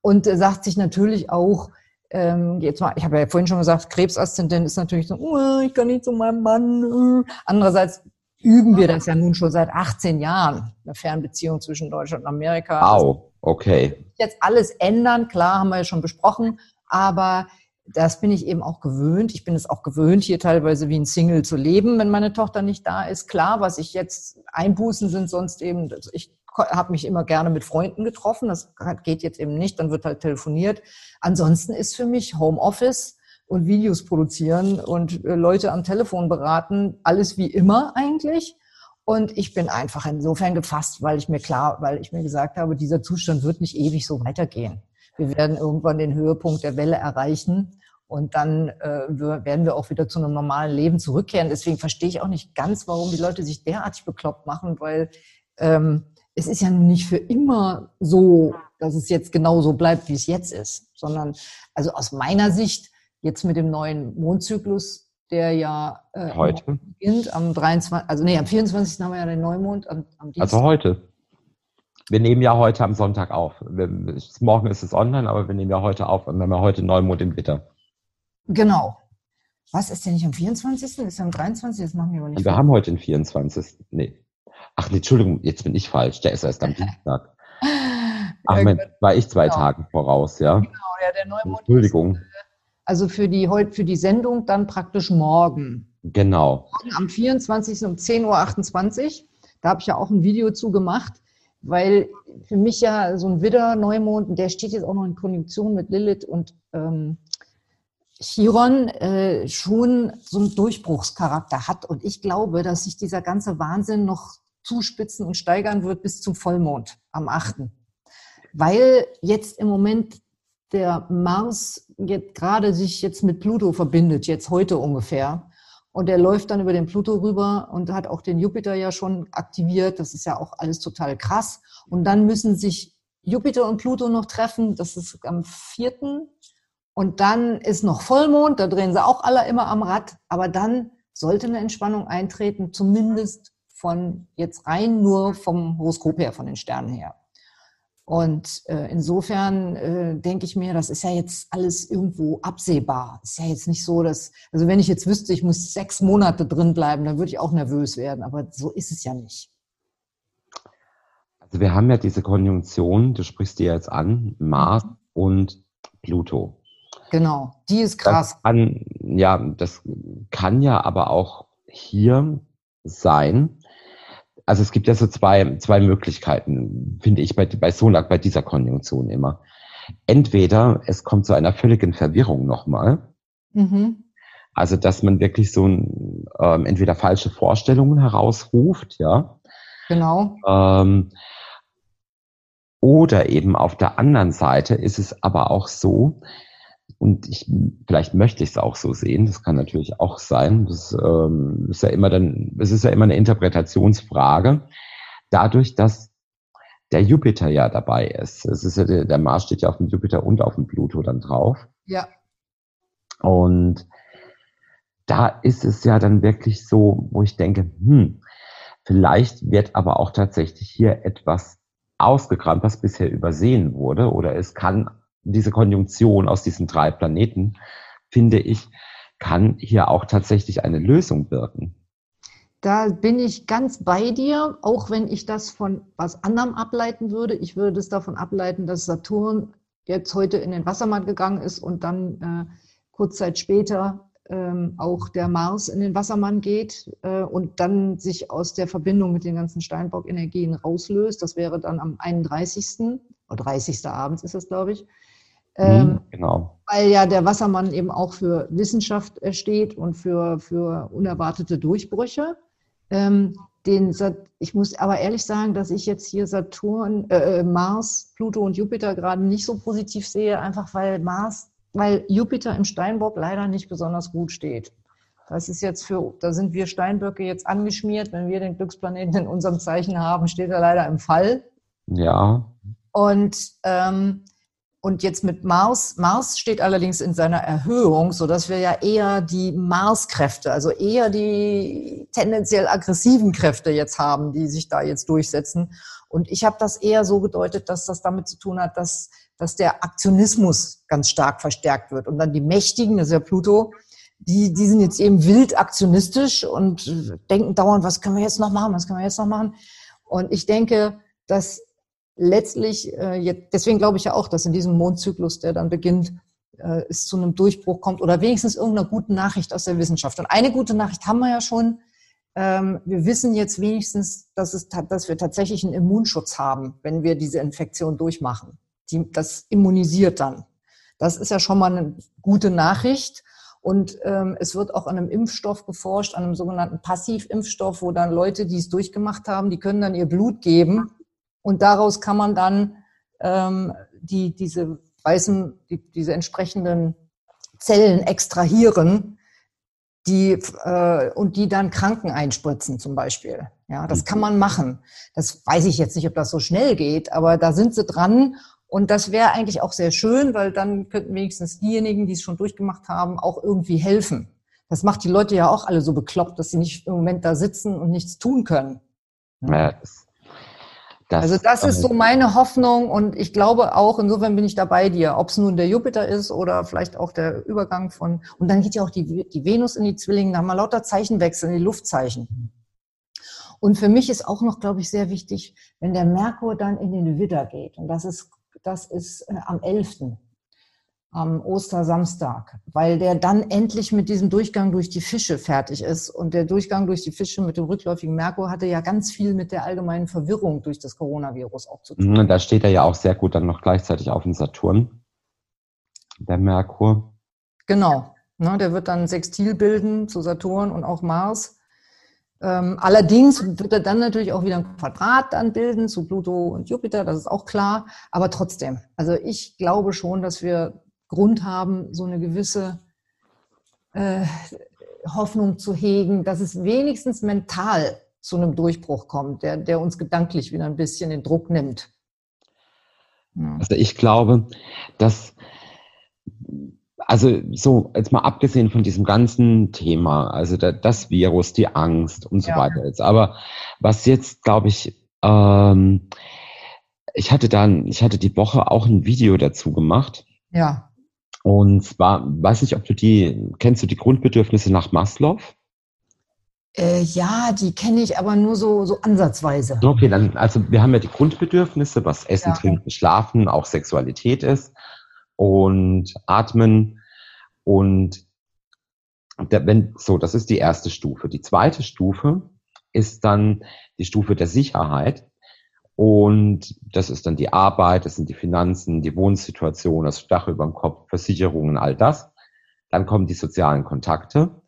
und äh, sagt sich natürlich auch, ähm, jetzt mal, ich habe ja vorhin schon gesagt, Krebsaszendent ist natürlich so, "Uh, ich kann nicht zu meinem Mann. uh." Andererseits üben wir das ja nun schon seit 18 Jahren, eine Fernbeziehung zwischen Deutschland und Amerika. Au, okay. jetzt alles ändern, klar, haben wir ja schon besprochen, aber das bin ich eben auch gewöhnt. Ich bin es auch gewöhnt, hier teilweise wie ein Single zu leben, wenn meine Tochter nicht da ist. Klar, was ich jetzt einbußen sind sonst eben, dass ich habe mich immer gerne mit Freunden getroffen. Das geht jetzt eben nicht, dann wird halt telefoniert. Ansonsten ist für mich Homeoffice und Videos produzieren und äh, Leute am Telefon beraten, alles wie immer eigentlich. Und ich bin einfach insofern gefasst, weil ich mir klar, weil ich mir gesagt habe, dieser Zustand wird nicht ewig so weitergehen. Wir werden irgendwann den Höhepunkt der Welle erreichen und dann äh, werden wir auch wieder zu einem normalen Leben zurückkehren. Deswegen verstehe ich auch nicht ganz, warum die Leute sich derartig bekloppt machen, weil ähm, es ist ja nicht für immer so, dass es jetzt genau so bleibt, wie es jetzt ist, sondern also aus meiner Sicht jetzt mit dem neuen Mondzyklus, der ja äh, heute beginnt am 23, also nee, am 24. haben wir ja den Neumond am, am Dienstag. Also heute. Wir nehmen ja heute am Sonntag auf. Wir, morgen ist es online, aber wir nehmen ja heute auf und wir haben ja heute Neumond im Witter. Genau. Was ist denn nicht am 24.? Ist am 23. Das machen wir aber nicht. Wir vor. haben heute den 24. Nee. Ach, nee, Entschuldigung, jetzt bin ich falsch. Der ist erst am Dienstag. Ach, ja, war ich zwei genau. Tage voraus, ja? Genau, ja, der Neumond. Entschuldigung. Ist, äh, also für die, für die Sendung dann praktisch morgen. Genau. Morgen am 24. um 10.28 Uhr. Da habe ich ja auch ein Video zu gemacht, weil für mich ja so ein Widder-Neumond, der steht jetzt auch noch in Konjunktion mit Lilith und ähm, Chiron äh, schon so einen Durchbruchscharakter hat. Und ich glaube, dass sich dieser ganze Wahnsinn noch zuspitzen und steigern wird bis zum Vollmond am 8. Weil jetzt im Moment der Mars jetzt gerade sich jetzt mit Pluto verbindet, jetzt heute ungefähr. Und der läuft dann über den Pluto rüber und hat auch den Jupiter ja schon aktiviert. Das ist ja auch alles total krass. Und dann müssen sich Jupiter und Pluto noch treffen. Das ist am 4. Und dann ist noch Vollmond, da drehen sie auch alle immer am Rad, aber dann sollte eine Entspannung eintreten, zumindest von jetzt rein nur vom Horoskop her, von den Sternen her. Und äh, insofern äh, denke ich mir, das ist ja jetzt alles irgendwo absehbar. Ist ja jetzt nicht so, dass, also wenn ich jetzt wüsste, ich muss sechs Monate drin bleiben, dann würde ich auch nervös werden. Aber so ist es ja nicht. Also wir haben ja diese Konjunktion, du sprichst dir jetzt an, Mars und Pluto. Genau, die ist krass. Das kann, ja, das kann ja aber auch hier sein. Also es gibt ja so zwei, zwei Möglichkeiten, finde ich, bei, bei Sonak, bei dieser Konjunktion immer. Entweder es kommt zu einer völligen Verwirrung nochmal. Mhm. Also, dass man wirklich so ein, ähm, entweder falsche Vorstellungen herausruft, ja. Genau. Ähm, oder eben auf der anderen Seite ist es aber auch so, und ich, vielleicht möchte ich es auch so sehen, das kann natürlich auch sein. Das ähm, ist ja immer dann, es ist ja immer eine Interpretationsfrage. Dadurch, dass der Jupiter ja dabei ist. Es ist ja, der, der Mars steht ja auf dem Jupiter und auf dem Pluto dann drauf. Ja. Und da ist es ja dann wirklich so, wo ich denke, hm, vielleicht wird aber auch tatsächlich hier etwas ausgekramt, was bisher übersehen wurde, oder es kann diese Konjunktion aus diesen drei Planeten, finde ich, kann hier auch tatsächlich eine Lösung wirken. Da bin ich ganz bei dir, auch wenn ich das von was anderem ableiten würde. Ich würde es davon ableiten, dass Saturn jetzt heute in den Wassermann gegangen ist und dann äh, kurz Zeit später ähm, auch der Mars in den Wassermann geht äh, und dann sich aus der Verbindung mit den ganzen Steinbock-Energien rauslöst. Das wäre dann am 31. oder 30. abends ist das, glaube ich. Mhm, ähm, genau. Weil ja der Wassermann eben auch für Wissenschaft steht und für, für unerwartete Durchbrüche. Ähm, den, ich muss aber ehrlich sagen, dass ich jetzt hier Saturn, äh, äh, Mars, Pluto und Jupiter gerade nicht so positiv sehe, einfach weil Mars, weil Jupiter im Steinbock leider nicht besonders gut steht. Das ist jetzt für, da sind wir Steinböcke jetzt angeschmiert. Wenn wir den Glücksplaneten in unserem Zeichen haben, steht er leider im Fall. Ja. Und ähm, und jetzt mit Mars, Mars steht allerdings in seiner Erhöhung, so dass wir ja eher die Marskräfte, also eher die tendenziell aggressiven Kräfte jetzt haben, die sich da jetzt durchsetzen. Und ich habe das eher so gedeutet, dass das damit zu tun hat, dass, dass der Aktionismus ganz stark verstärkt wird. Und dann die Mächtigen, das ist ja Pluto, die, die sind jetzt eben wild aktionistisch und denken dauernd, was können wir jetzt noch machen, was können wir jetzt noch machen. Und ich denke, dass letztlich, äh, jetzt, deswegen glaube ich ja auch, dass in diesem Mondzyklus, der dann beginnt, äh, es zu einem Durchbruch kommt oder wenigstens irgendeiner guten Nachricht aus der Wissenschaft. Und eine gute Nachricht haben wir ja schon. ähm, wir wissen jetzt wenigstens, dass, es, dass wir tatsächlich einen Immunschutz haben, wenn wir diese Infektion durchmachen. Die, das immunisiert dann. Das ist ja schon mal eine gute Nachricht. Und ähm, es wird auch an einem Impfstoff geforscht, an einem sogenannten Passivimpfstoff, wo dann Leute, die es durchgemacht haben, die können dann ihr Blut geben und daraus kann man dann ähm, die, diese weißen, die, diese entsprechenden Zellen extrahieren, die äh, und die dann Kranken einspritzen zum Beispiel. Ja, das kann man machen. Das weiß ich jetzt nicht, ob das so schnell geht, aber da sind sie dran und das wäre eigentlich auch sehr schön, weil dann könnten wenigstens diejenigen, die es schon durchgemacht haben, auch irgendwie helfen. Das macht die Leute ja auch alle so bekloppt, dass sie nicht im Moment da sitzen und nichts tun können. Ja, das, das, also das ist so meine Hoffnung und ich glaube auch, insofern bin ich da bei dir, ob es nun der Jupiter ist oder vielleicht auch der Übergang von, und dann geht ja auch die, die Venus in die Zwillinge, da haben wir lauter Zeichenwechsel in die Luftzeichen. Und für mich ist auch noch, glaube ich, sehr wichtig, wenn der Merkur dann in den Widder geht. Und das ist das ist äh, am 11., am Ostersamstag, weil der dann endlich mit diesem Durchgang durch die Fische fertig ist. Und der Durchgang durch die Fische mit dem rückläufigen Merkur hatte ja ganz viel mit der allgemeinen Verwirrung durch das Coronavirus auch zu tun. Und da steht er ja auch sehr gut dann noch gleichzeitig auf dem Saturn, der Merkur. Genau. Ne, der wird dann Sextil bilden zu Saturn und auch Mars. Ähm, allerdings wird er dann natürlich auch wieder ein Quadrat dann bilden zu Pluto und Jupiter, das ist auch klar. Aber trotzdem, also ich glaube schon, dass wir Grund haben, so eine gewisse äh, Hoffnung zu hegen, dass es wenigstens mental zu einem Durchbruch kommt, der, der uns gedanklich wieder ein bisschen den Druck nimmt. Ja. Also ich glaube, dass also so, jetzt mal abgesehen von diesem ganzen Thema, also da, das Virus, die Angst und so ja. weiter jetzt. Aber was jetzt, glaube ich, ähm, ich hatte dann, ich hatte die Woche auch ein Video dazu gemacht. Ja. Und zwar, weiß nicht, ob du die, kennst du die Grundbedürfnisse nach Maslow? Äh, ja, die kenne ich aber nur so, so ansatzweise. Okay, dann, also wir haben ja die Grundbedürfnisse, was Essen, ja. Trinken, Schlafen, auch Sexualität ist und atmen und der, wenn, so, das ist die erste Stufe. Die zweite Stufe ist dann die Stufe der Sicherheit. Und das ist dann die Arbeit, das sind die Finanzen, die Wohnsituation, das Dach über dem Kopf, Versicherungen, all das. Dann kommen die sozialen Kontakte,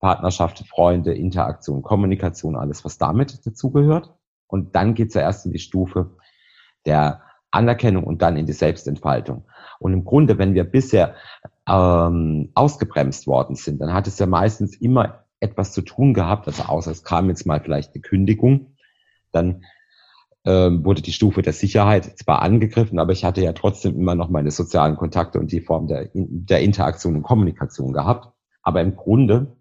Partnerschaft, Freunde, Interaktion, Kommunikation, alles, was damit dazugehört. Und dann geht es ja erst in die Stufe der Anerkennung und dann in die Selbstentfaltung. Und im Grunde, wenn wir bisher ähm, ausgebremst worden sind, dann hat es ja meistens immer etwas zu tun gehabt, also außer es kam jetzt mal vielleicht eine Kündigung, dann ähm, wurde die Stufe der Sicherheit zwar angegriffen, aber ich hatte ja trotzdem immer noch meine sozialen Kontakte und die Form der, der Interaktion und Kommunikation gehabt. Aber im Grunde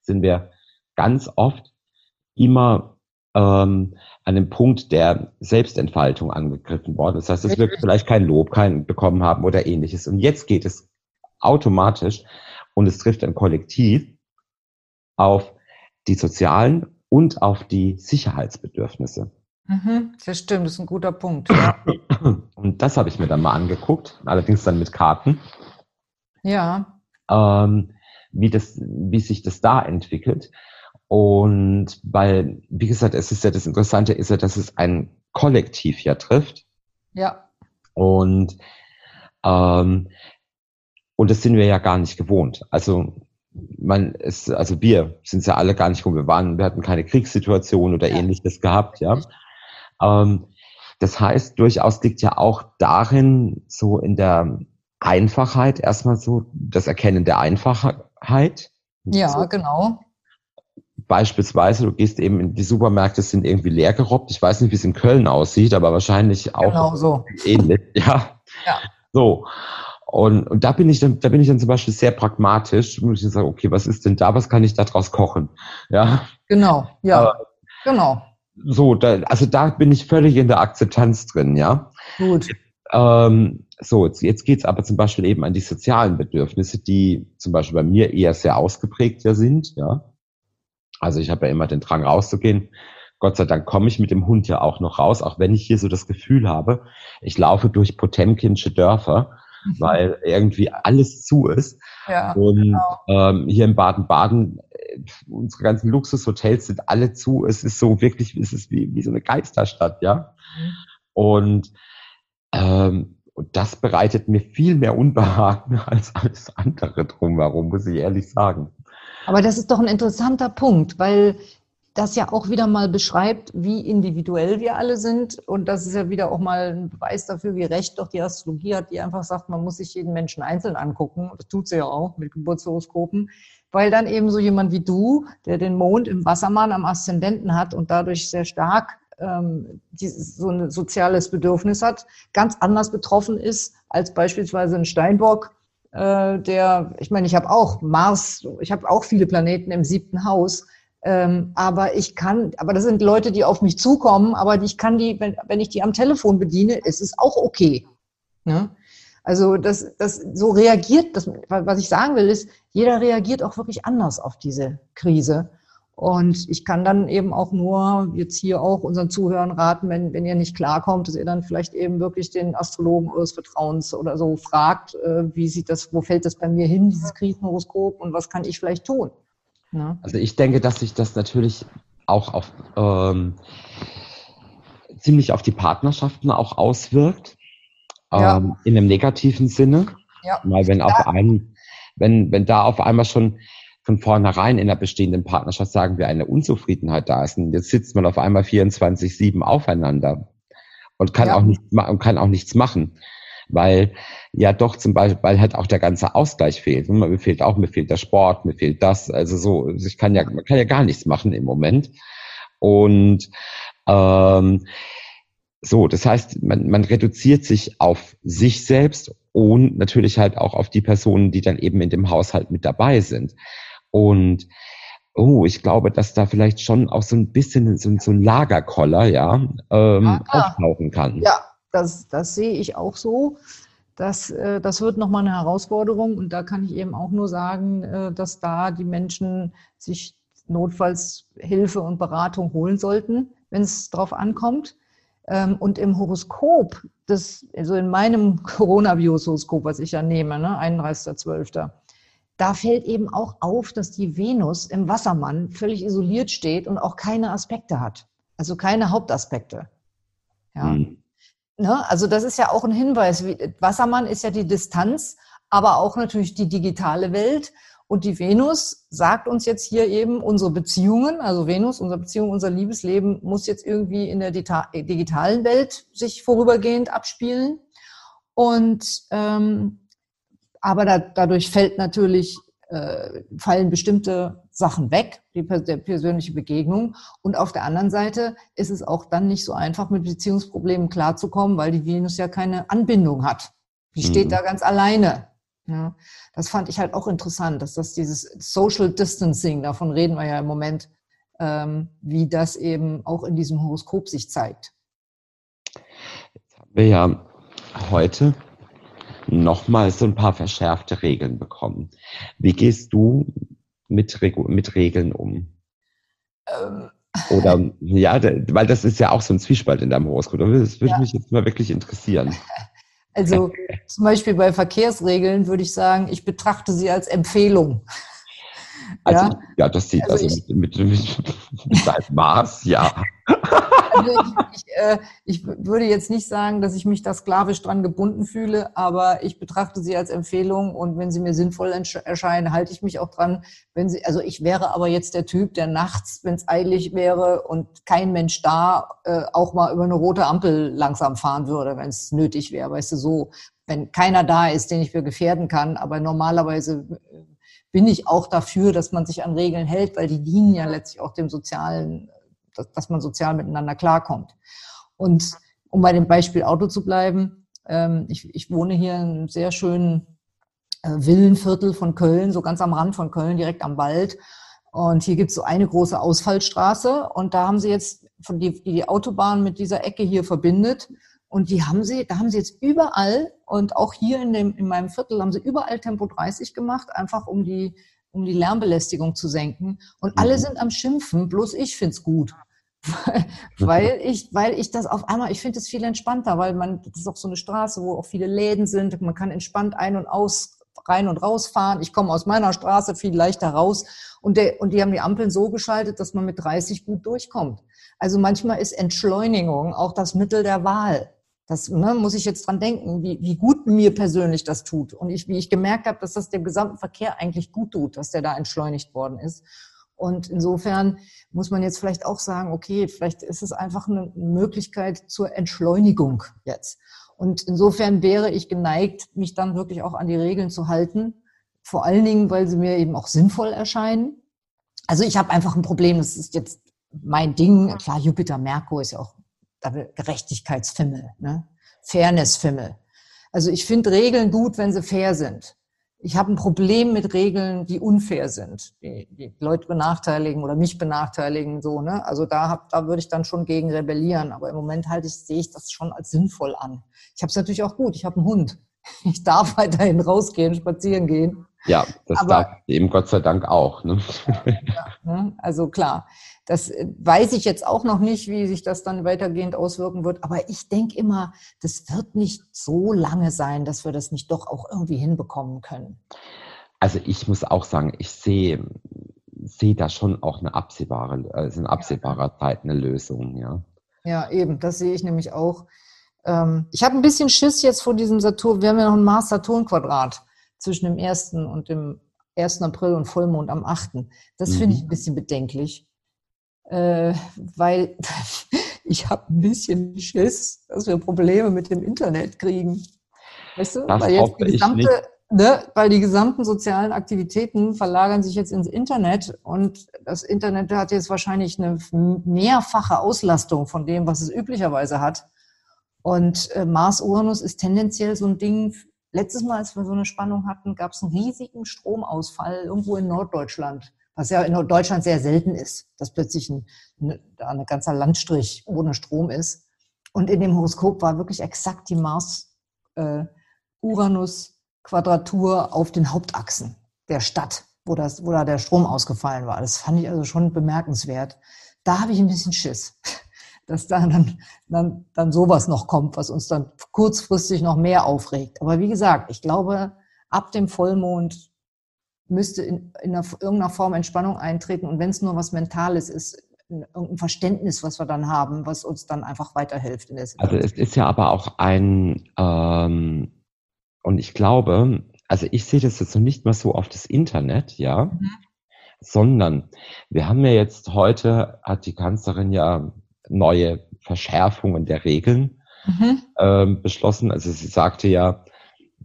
sind wir ganz oft immer ähm, an dem Punkt der Selbstentfaltung angegriffen worden. Das heißt, dass wir vielleicht kein Lob kein bekommen haben oder ähnliches. Und jetzt geht es automatisch und es trifft ein Kollektiv auf die sozialen und auf die Sicherheitsbedürfnisse. Mhm, das stimmt, das ist ein guter Punkt. Ja. Und das habe ich mir dann mal angeguckt, allerdings dann mit Karten. Ja. Ähm, wie, das, wie sich das da entwickelt. Und weil, wie gesagt, es ist ja das Interessante ist ja, dass es ein Kollektiv ja trifft. Ja. Und ähm, und das sind wir ja gar nicht gewohnt. Also man ist, also wir sind ja alle gar nicht gewohnt. Wir waren, wir hatten keine Kriegssituation oder ja. ähnliches gehabt, ja. Ähm, das heißt, durchaus liegt ja auch darin, so in der Einfachheit, erstmal so das Erkennen der Einfachheit. Ja, so. genau. Beispielsweise, du gehst eben in die Supermärkte, sind irgendwie leer gerobbt. Ich weiß nicht, wie es in Köln aussieht, aber wahrscheinlich auch genau so. ähnlich. Ja. ja. So. Und, und da bin ich dann, da bin ich dann zum Beispiel sehr pragmatisch. Muss ich sagen, okay, was ist denn da? Was kann ich da draus kochen? Ja. Genau. Ja. Aber, genau. So, da, also da bin ich völlig in der Akzeptanz drin, ja. Gut. Ähm, so, jetzt, jetzt geht es aber zum Beispiel eben an die sozialen Bedürfnisse, die zum Beispiel bei mir eher sehr ausgeprägt ja sind, ja. Also ich habe ja immer den Drang rauszugehen. Gott sei Dank komme ich mit dem Hund ja auch noch raus, auch wenn ich hier so das Gefühl habe, ich laufe durch Potemkinsche Dörfer, mhm. weil irgendwie alles zu ist. Ja, und genau. ähm, hier in Baden-Baden unsere ganzen Luxushotels sind alle zu. Es ist so wirklich, es ist wie, wie so eine Geisterstadt, ja. Und, ähm, und das bereitet mir viel mehr Unbehagen als alles andere drumherum, muss ich ehrlich sagen. Aber das ist doch ein interessanter Punkt, weil das ja auch wieder mal beschreibt, wie individuell wir alle sind. Und das ist ja wieder auch mal ein Beweis dafür, wie recht doch die Astrologie hat, die einfach sagt, man muss sich jeden Menschen einzeln angucken. Das tut sie ja auch mit Geburtshoroskopen. Weil dann eben so jemand wie du, der den Mond im Wassermann am Aszendenten hat und dadurch sehr stark ähm, dieses, so ein soziales Bedürfnis hat, ganz anders betroffen ist als beispielsweise ein Steinbock, äh, der, ich meine, ich habe auch Mars, ich habe auch viele Planeten im siebten Haus ähm, aber ich kann, aber das sind Leute, die auf mich zukommen, aber ich kann die, wenn, wenn ich die am Telefon bediene, ist es auch okay. Ne? Also das, das so reagiert, das, was ich sagen will, ist, jeder reagiert auch wirklich anders auf diese Krise. Und ich kann dann eben auch nur jetzt hier auch unseren Zuhörern raten, wenn, wenn ihr nicht klarkommt, dass ihr dann vielleicht eben wirklich den Astrologen eures Vertrauens oder so fragt, äh, wie sieht das, wo fällt das bei mir hin, dieses Krisenhoroskop und was kann ich vielleicht tun? Ja. Also ich denke, dass sich das natürlich auch auf ähm, ziemlich auf die Partnerschaften auch auswirkt. Ja. Ähm, in einem negativen Sinne. Ja. Weil wenn auf einen, wenn, wenn da auf einmal schon von vornherein in der bestehenden Partnerschaft, sagen wir, eine Unzufriedenheit da ist, und jetzt sitzt man auf einmal 24-7 aufeinander und kann ja. auch nichts und kann auch nichts machen weil ja doch zum Beispiel, weil halt auch der ganze Ausgleich fehlt. Mir fehlt auch, mir fehlt der Sport, mir fehlt das. Also so, ich kann ja, man kann ja gar nichts machen im Moment. Und ähm, so, das heißt, man, man reduziert sich auf sich selbst und natürlich halt auch auf die Personen, die dann eben in dem Haushalt mit dabei sind. Und oh, ich glaube, dass da vielleicht schon auch so ein bisschen so, so ein Lagerkoller, ja, ähm, ah, auftauchen kann. Ja, das, das sehe ich auch so. Das, äh, das wird nochmal eine Herausforderung und da kann ich eben auch nur sagen, äh, dass da die Menschen sich notfalls Hilfe und Beratung holen sollten, wenn es darauf ankommt. Ähm, und im Horoskop, das, also in meinem Coronavirus-Horoskop, was ich ja nehme, ne, 31.12., da fällt eben auch auf, dass die Venus im Wassermann völlig isoliert steht und auch keine Aspekte hat. Also keine Hauptaspekte. Ja. Mhm. Ne? Also das ist ja auch ein Hinweis. Wassermann ist ja die Distanz, aber auch natürlich die digitale Welt. Und die Venus sagt uns jetzt hier eben, unsere Beziehungen, also Venus, unsere Beziehung, unser Liebesleben muss jetzt irgendwie in der digitalen Welt sich vorübergehend abspielen. Und ähm, aber da, dadurch fällt natürlich äh, fallen bestimmte Sachen weg, die der persönliche Begegnung. Und auf der anderen Seite ist es auch dann nicht so einfach, mit Beziehungsproblemen klarzukommen, weil die Venus ja keine Anbindung hat. Die steht mhm. da ganz alleine. Ja, das fand ich halt auch interessant, dass das dieses Social Distancing, davon reden wir ja im Moment, ähm, wie das eben auch in diesem Horoskop sich zeigt. Jetzt haben wir ja heute nochmal so ein paar verschärfte Regeln bekommen. Wie gehst du mit, Regu mit Regeln um? Ähm. Oder, ja, weil das ist ja auch so ein Zwiespalt in deinem Horoskop. Das würde ja. mich jetzt mal wirklich interessieren. Also zum Beispiel bei Verkehrsregeln würde ich sagen, ich betrachte sie als Empfehlung. Also, ja, ja das sieht also, also mit, mit, mit, mit Maß, ja. Also ich, ich, äh, ich, würde jetzt nicht sagen, dass ich mich da sklavisch dran gebunden fühle, aber ich betrachte sie als Empfehlung und wenn sie mir sinnvoll erscheinen, halte ich mich auch dran. Wenn sie, also ich wäre aber jetzt der Typ, der nachts, wenn es eilig wäre und kein Mensch da, äh, auch mal über eine rote Ampel langsam fahren würde, wenn es nötig wäre. Weißt du, so, wenn keiner da ist, den ich mir gefährden kann, aber normalerweise bin ich auch dafür, dass man sich an Regeln hält, weil die dienen ja letztlich auch dem sozialen dass, dass man sozial miteinander klarkommt. Und um bei dem Beispiel Auto zu bleiben, ähm, ich, ich wohne hier in einem sehr schönen äh, Villenviertel von Köln, so ganz am Rand von Köln, direkt am Wald. Und hier gibt es so eine große Ausfallstraße und da haben sie jetzt von die, die Autobahn mit dieser Ecke hier verbindet. Und die haben sie, da haben sie jetzt überall und auch hier in, dem, in meinem Viertel haben sie überall Tempo 30 gemacht, einfach um die um die Lärmbelästigung zu senken. Und alle mhm. sind am Schimpfen, bloß ich find's gut. weil ich, weil ich das auf einmal, ich finde es viel entspannter, weil man, das ist auch so eine Straße, wo auch viele Läden sind, man kann entspannt ein- und aus rein und rausfahren. Ich komme aus meiner Straße viel leichter raus. Und, der, und die haben die Ampeln so geschaltet, dass man mit 30 gut durchkommt. Also manchmal ist Entschleunigung auch das Mittel der Wahl. Das ne, muss ich jetzt dran denken, wie, wie gut mir persönlich das tut. Und ich, wie ich gemerkt habe, dass das dem gesamten Verkehr eigentlich gut tut, dass der da entschleunigt worden ist. Und insofern muss man jetzt vielleicht auch sagen, okay, vielleicht ist es einfach eine Möglichkeit zur Entschleunigung jetzt. Und insofern wäre ich geneigt, mich dann wirklich auch an die Regeln zu halten. Vor allen Dingen, weil sie mir eben auch sinnvoll erscheinen. Also ich habe einfach ein Problem, das ist jetzt mein Ding. Klar, Jupiter, Merkur ist ja auch Gerechtigkeitsfimmel, ne? Fairnessfimmel. Also ich finde Regeln gut, wenn sie fair sind ich habe ein Problem mit Regeln, die unfair sind, die, die Leute benachteiligen oder mich benachteiligen, so, ne? Also da hab, da würde ich dann schon gegen rebellieren. Aber im Moment halte ich, sehe ich das schon als sinnvoll an. Ich habe es natürlich auch gut. Ich habe einen Hund. Ich darf weiterhin rausgehen, spazieren gehen. Ja, das Aber, darf eben Gott sei Dank auch. Ne? Ja, ne? Also klar, das äh, weiß ich jetzt auch noch nicht, wie sich das dann weitergehend auswirken wird. Aber ich denke immer, das wird nicht so lange sein, dass wir das nicht doch auch irgendwie hinbekommen können. Also ich muss auch sagen, ich sehe, sehe da schon auch eine absehbare, also in absehbarer Zeit eine Lösung, ja. Ja, eben, das sehe ich nämlich auch. Ähm, ich habe ein bisschen Schiss jetzt vor diesem Saturn. Wir haben ja noch ein Mars-Saturn-Quadrat zwischen dem 1. und dem 1. April und Vollmond am 8. Das finde ich mhm. ein bisschen bedenklich, äh, weil ich habe ein bisschen Schiss, dass wir Probleme mit dem Internet kriegen. Weißt du? Das weil jetzt die gesamte, ne, weil die gesamten sozialen Aktivitäten verlagern sich jetzt ins Internet und das Internet hat jetzt wahrscheinlich eine mehrfache Auslastung von dem, was es üblicherweise hat. Und äh, Mars-Uranus ist tendenziell so ein Ding. Letztes Mal, als wir so eine Spannung hatten, gab es einen riesigen Stromausfall irgendwo in Norddeutschland, was ja in Norddeutschland sehr selten ist, dass plötzlich ein, ne, ein ganzer Landstrich ohne Strom ist. Und in dem Horoskop war wirklich exakt die Mars-Uranus-Quadratur äh, auf den Hauptachsen der Stadt, wo, das, wo da der Strom ausgefallen war. Das fand ich also schon bemerkenswert. Da habe ich ein bisschen Schiss dass da dann, dann, dann sowas noch kommt, was uns dann kurzfristig noch mehr aufregt. Aber wie gesagt, ich glaube, ab dem Vollmond müsste in, in einer, irgendeiner Form Entspannung eintreten. Und wenn es nur was Mentales ist, irgendein Verständnis, was wir dann haben, was uns dann einfach weiterhilft. In der also es ist ja aber auch ein, ähm, und ich glaube, also ich sehe das jetzt noch nicht mal so auf das Internet, ja, mhm. sondern wir haben ja jetzt heute, hat die Kanzlerin ja neue Verschärfungen der Regeln mhm. ähm, beschlossen. Also sie sagte ja,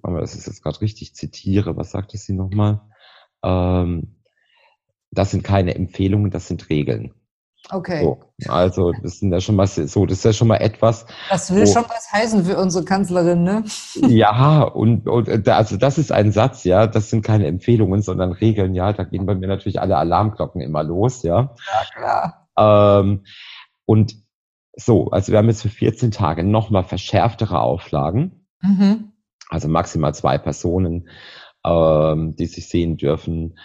aber das ist jetzt gerade richtig zitiere, was sagte sie nochmal? Ähm, das sind keine Empfehlungen, das sind Regeln. Okay. So, also das sind ja schon mal so, das ist ja schon mal etwas. Das will wo, schon was heißen für unsere Kanzlerin, ne? Ja, und, und also das ist ein Satz, ja, das sind keine Empfehlungen, sondern Regeln, ja, da gehen bei mir natürlich alle Alarmglocken immer los, ja. Ja, klar. Ähm, und so, also wir haben jetzt für 14 Tage nochmal verschärftere Auflagen. Mhm. Also maximal zwei Personen, ähm, die sich sehen dürfen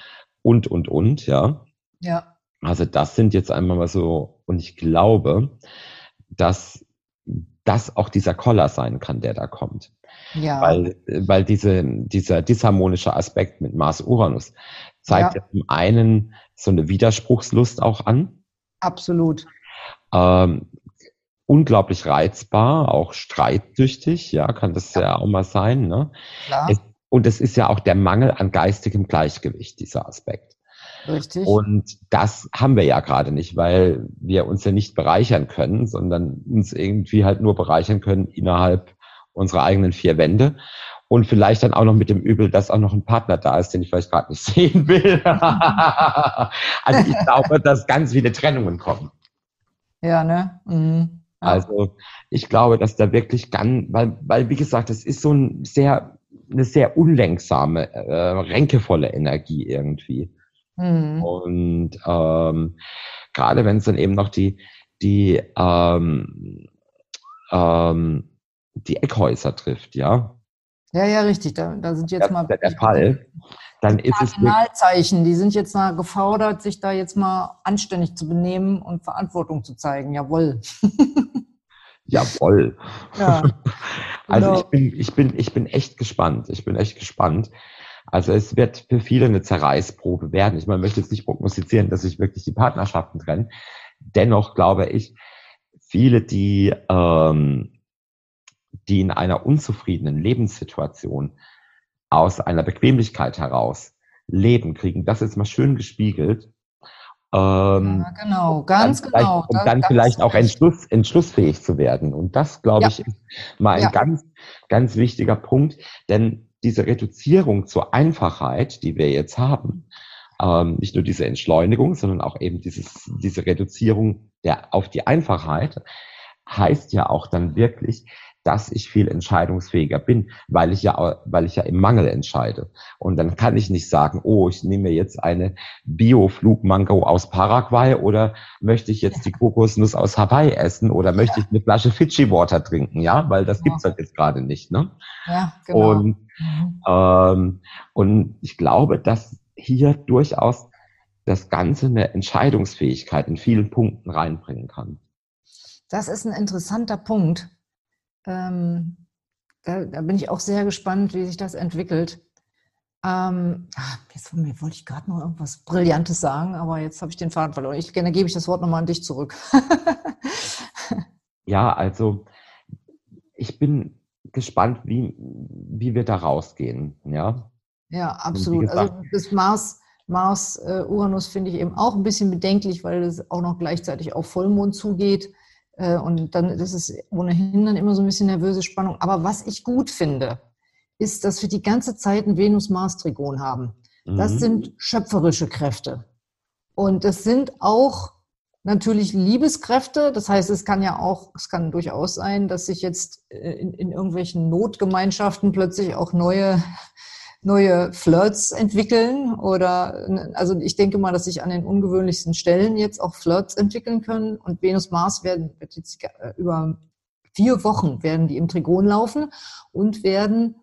und, und, und, ja. Ja. Also das sind jetzt einmal mal so, und ich glaube, dass das auch dieser Koller sein kann, der da kommt. Ja. Weil, weil diese, dieser disharmonische Aspekt mit Mars-Uranus zeigt ja. zum einen so eine Widerspruchslust auch an. Absolut. Ähm, unglaublich reizbar, auch streitsüchtig, ja, kann das ja, ja auch mal sein. Ne? Klar. Es, und es ist ja auch der Mangel an geistigem Gleichgewicht, dieser Aspekt. Richtig. Und das haben wir ja gerade nicht, weil wir uns ja nicht bereichern können, sondern uns irgendwie halt nur bereichern können innerhalb unserer eigenen vier Wände. Und vielleicht dann auch noch mit dem Übel, dass auch noch ein Partner da ist, den ich vielleicht gerade nicht sehen will. also ich glaube, dass ganz viele Trennungen kommen. Ja, ne? Mhm. Also ich glaube, dass da wirklich ganz, weil, weil wie gesagt, es ist so ein sehr, eine sehr unlenksame, äh, ränkevolle Energie irgendwie. Mhm. Und ähm, gerade wenn es dann eben noch die, die, ähm, ähm, die Eckhäuser trifft, ja. Ja, ja, richtig. Da, da sind jetzt das mal. Der, der Fall dann ist es. Signalzeichen, die sind jetzt mal gefordert, sich da jetzt mal anständig zu benehmen und Verantwortung zu zeigen. Jawohl. Jawohl. Ja, also genau. ich bin, ich bin, ich bin echt gespannt. Ich bin echt gespannt. Also es wird für viele eine Zerreißprobe werden. Ich meine, möchte jetzt nicht prognostizieren, dass sich wirklich die Partnerschaften trennen. Dennoch glaube ich, viele, die, ähm, die in einer unzufriedenen Lebenssituation aus einer Bequemlichkeit heraus leben, kriegen das jetzt mal schön gespiegelt. Ähm, ja, genau, ganz genau. Und dann vielleicht auch entschluss, entschlussfähig zu werden. Und das, glaube ja. ich, ist mal ein ja. ganz, ganz wichtiger Punkt. Denn diese Reduzierung zur Einfachheit, die wir jetzt haben, ähm, nicht nur diese Entschleunigung, sondern auch eben dieses, diese Reduzierung der, auf die Einfachheit, heißt ja auch dann wirklich, dass ich viel entscheidungsfähiger bin, weil ich ja, weil ich ja im Mangel entscheide. Und dann kann ich nicht sagen, oh, ich nehme mir jetzt eine Bio-Flugmango aus Paraguay oder möchte ich jetzt die Kokosnuss aus Hawaii essen oder möchte ich eine Flasche Fidschi Water trinken, ja, weil das gibt's halt jetzt gerade nicht, ne? Ja, genau. Und, mhm. ähm, und ich glaube, dass hier durchaus das Ganze eine Entscheidungsfähigkeit in vielen Punkten reinbringen kann. Das ist ein interessanter Punkt ähm, da, da, bin ich auch sehr gespannt, wie sich das entwickelt. Ähm, ah, jetzt wollte ich gerade noch irgendwas Brillantes sagen, aber jetzt habe ich den Faden verloren. Ich, gerne gebe ich das Wort nochmal an dich zurück. ja, also ich bin gespannt, wie, wie wir da rausgehen. Ja, ja absolut. Also das Mars, Mars äh, Uranus finde ich eben auch ein bisschen bedenklich, weil es auch noch gleichzeitig auf Vollmond zugeht. Äh, und dann ist es ohnehin dann immer so ein bisschen nervöse Spannung. Aber was ich gut finde, ist, dass wir die ganze Zeit ein Venus-Mars-Trigon haben. Das mhm. sind schöpferische Kräfte. Und das sind auch natürlich Liebeskräfte. Das heißt, es kann ja auch, es kann durchaus sein, dass sich jetzt äh, in, in irgendwelchen Notgemeinschaften plötzlich auch neue neue Flirts entwickeln oder also ich denke mal, dass sich an den ungewöhnlichsten Stellen jetzt auch Flirts entwickeln können und Venus Mars werden wird jetzt äh, über vier Wochen werden die im Trigon laufen und werden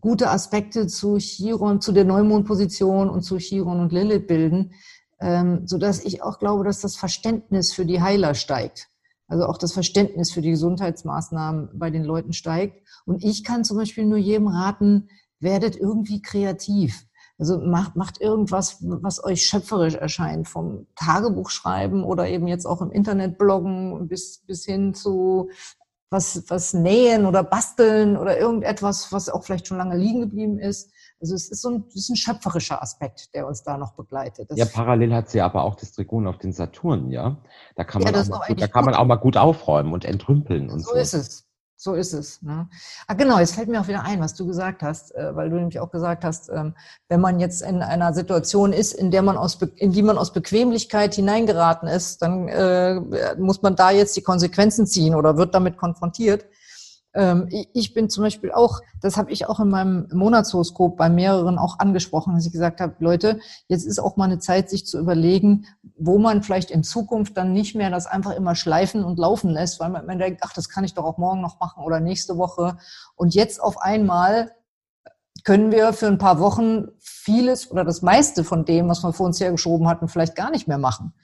gute Aspekte zu Chiron, zu der Neumondposition und zu Chiron und Lilith bilden, ähm, so dass ich auch glaube, dass das Verständnis für die Heiler steigt. Also auch das Verständnis für die Gesundheitsmaßnahmen bei den Leuten steigt. Und ich kann zum Beispiel nur jedem raten, werdet irgendwie kreativ. Also macht, macht irgendwas, was euch schöpferisch erscheint, vom Tagebuch schreiben oder eben jetzt auch im Internet bloggen bis, bis hin zu was, was nähen oder basteln oder irgendetwas, was auch vielleicht schon lange liegen geblieben ist. Also es ist so ein, ist ein schöpferischer Aspekt, der uns da noch begleitet. Das ja, parallel hat sie aber auch das Trigon auf den Saturn, ja. Da kann man, ja, auch, mal gut, da kann man auch mal gut aufräumen und entrümpeln und so. So ist es. So ist es. Ne? Ah, genau, jetzt fällt mir auch wieder ein, was du gesagt hast, äh, weil du nämlich auch gesagt hast, ähm, wenn man jetzt in einer Situation ist, in der man aus, in die man aus Bequemlichkeit hineingeraten ist, dann äh, muss man da jetzt die Konsequenzen ziehen oder wird damit konfrontiert. Ähm, ich bin zum Beispiel auch, das habe ich auch in meinem Monatshoroskop bei mehreren auch angesprochen, dass ich gesagt habe, Leute, jetzt ist auch mal eine Zeit, sich zu überlegen, wo man vielleicht in Zukunft dann nicht mehr das einfach immer schleifen und laufen lässt, weil man denkt, ach, das kann ich doch auch morgen noch machen oder nächste Woche. Und jetzt auf einmal können wir für ein paar Wochen vieles oder das meiste von dem, was wir vor uns hergeschoben hatten, vielleicht gar nicht mehr machen.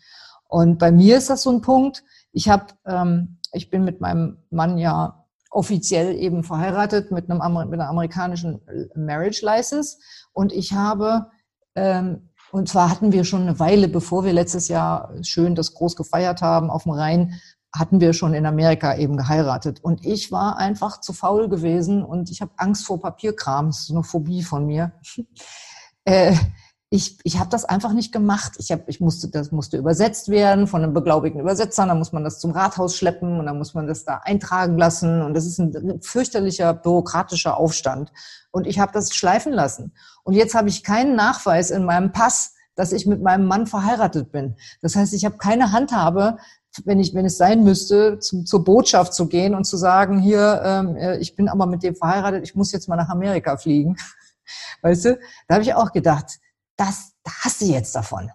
Und bei mir ist das so ein Punkt. Ich habe, ähm, ich bin mit meinem Mann ja offiziell eben verheiratet mit, einem, mit einer amerikanischen Marriage License. Und ich habe, ähm, und zwar hatten wir schon eine Weile, bevor wir letztes Jahr schön das groß gefeiert haben auf dem Rhein, hatten wir schon in Amerika eben geheiratet. Und ich war einfach zu faul gewesen und ich habe Angst vor Papierkram, das ist eine Phobie von mir. äh, ich, ich habe das einfach nicht gemacht. Ich, hab, ich musste, das musste übersetzt werden von einem beglaubigten Übersetzer, dann muss man das zum Rathaus schleppen und dann muss man das da eintragen lassen und das ist ein fürchterlicher bürokratischer Aufstand. Und ich habe das schleifen lassen. Und jetzt habe ich keinen Nachweis in meinem Pass, dass ich mit meinem Mann verheiratet bin. Das heißt, ich habe keine Handhabe, wenn ich, wenn es sein müsste, zum, zur Botschaft zu gehen und zu sagen, hier, ähm, äh, ich bin aber mit dem verheiratet, ich muss jetzt mal nach Amerika fliegen. Weißt du? Da habe ich auch gedacht, das, da hast du jetzt davon.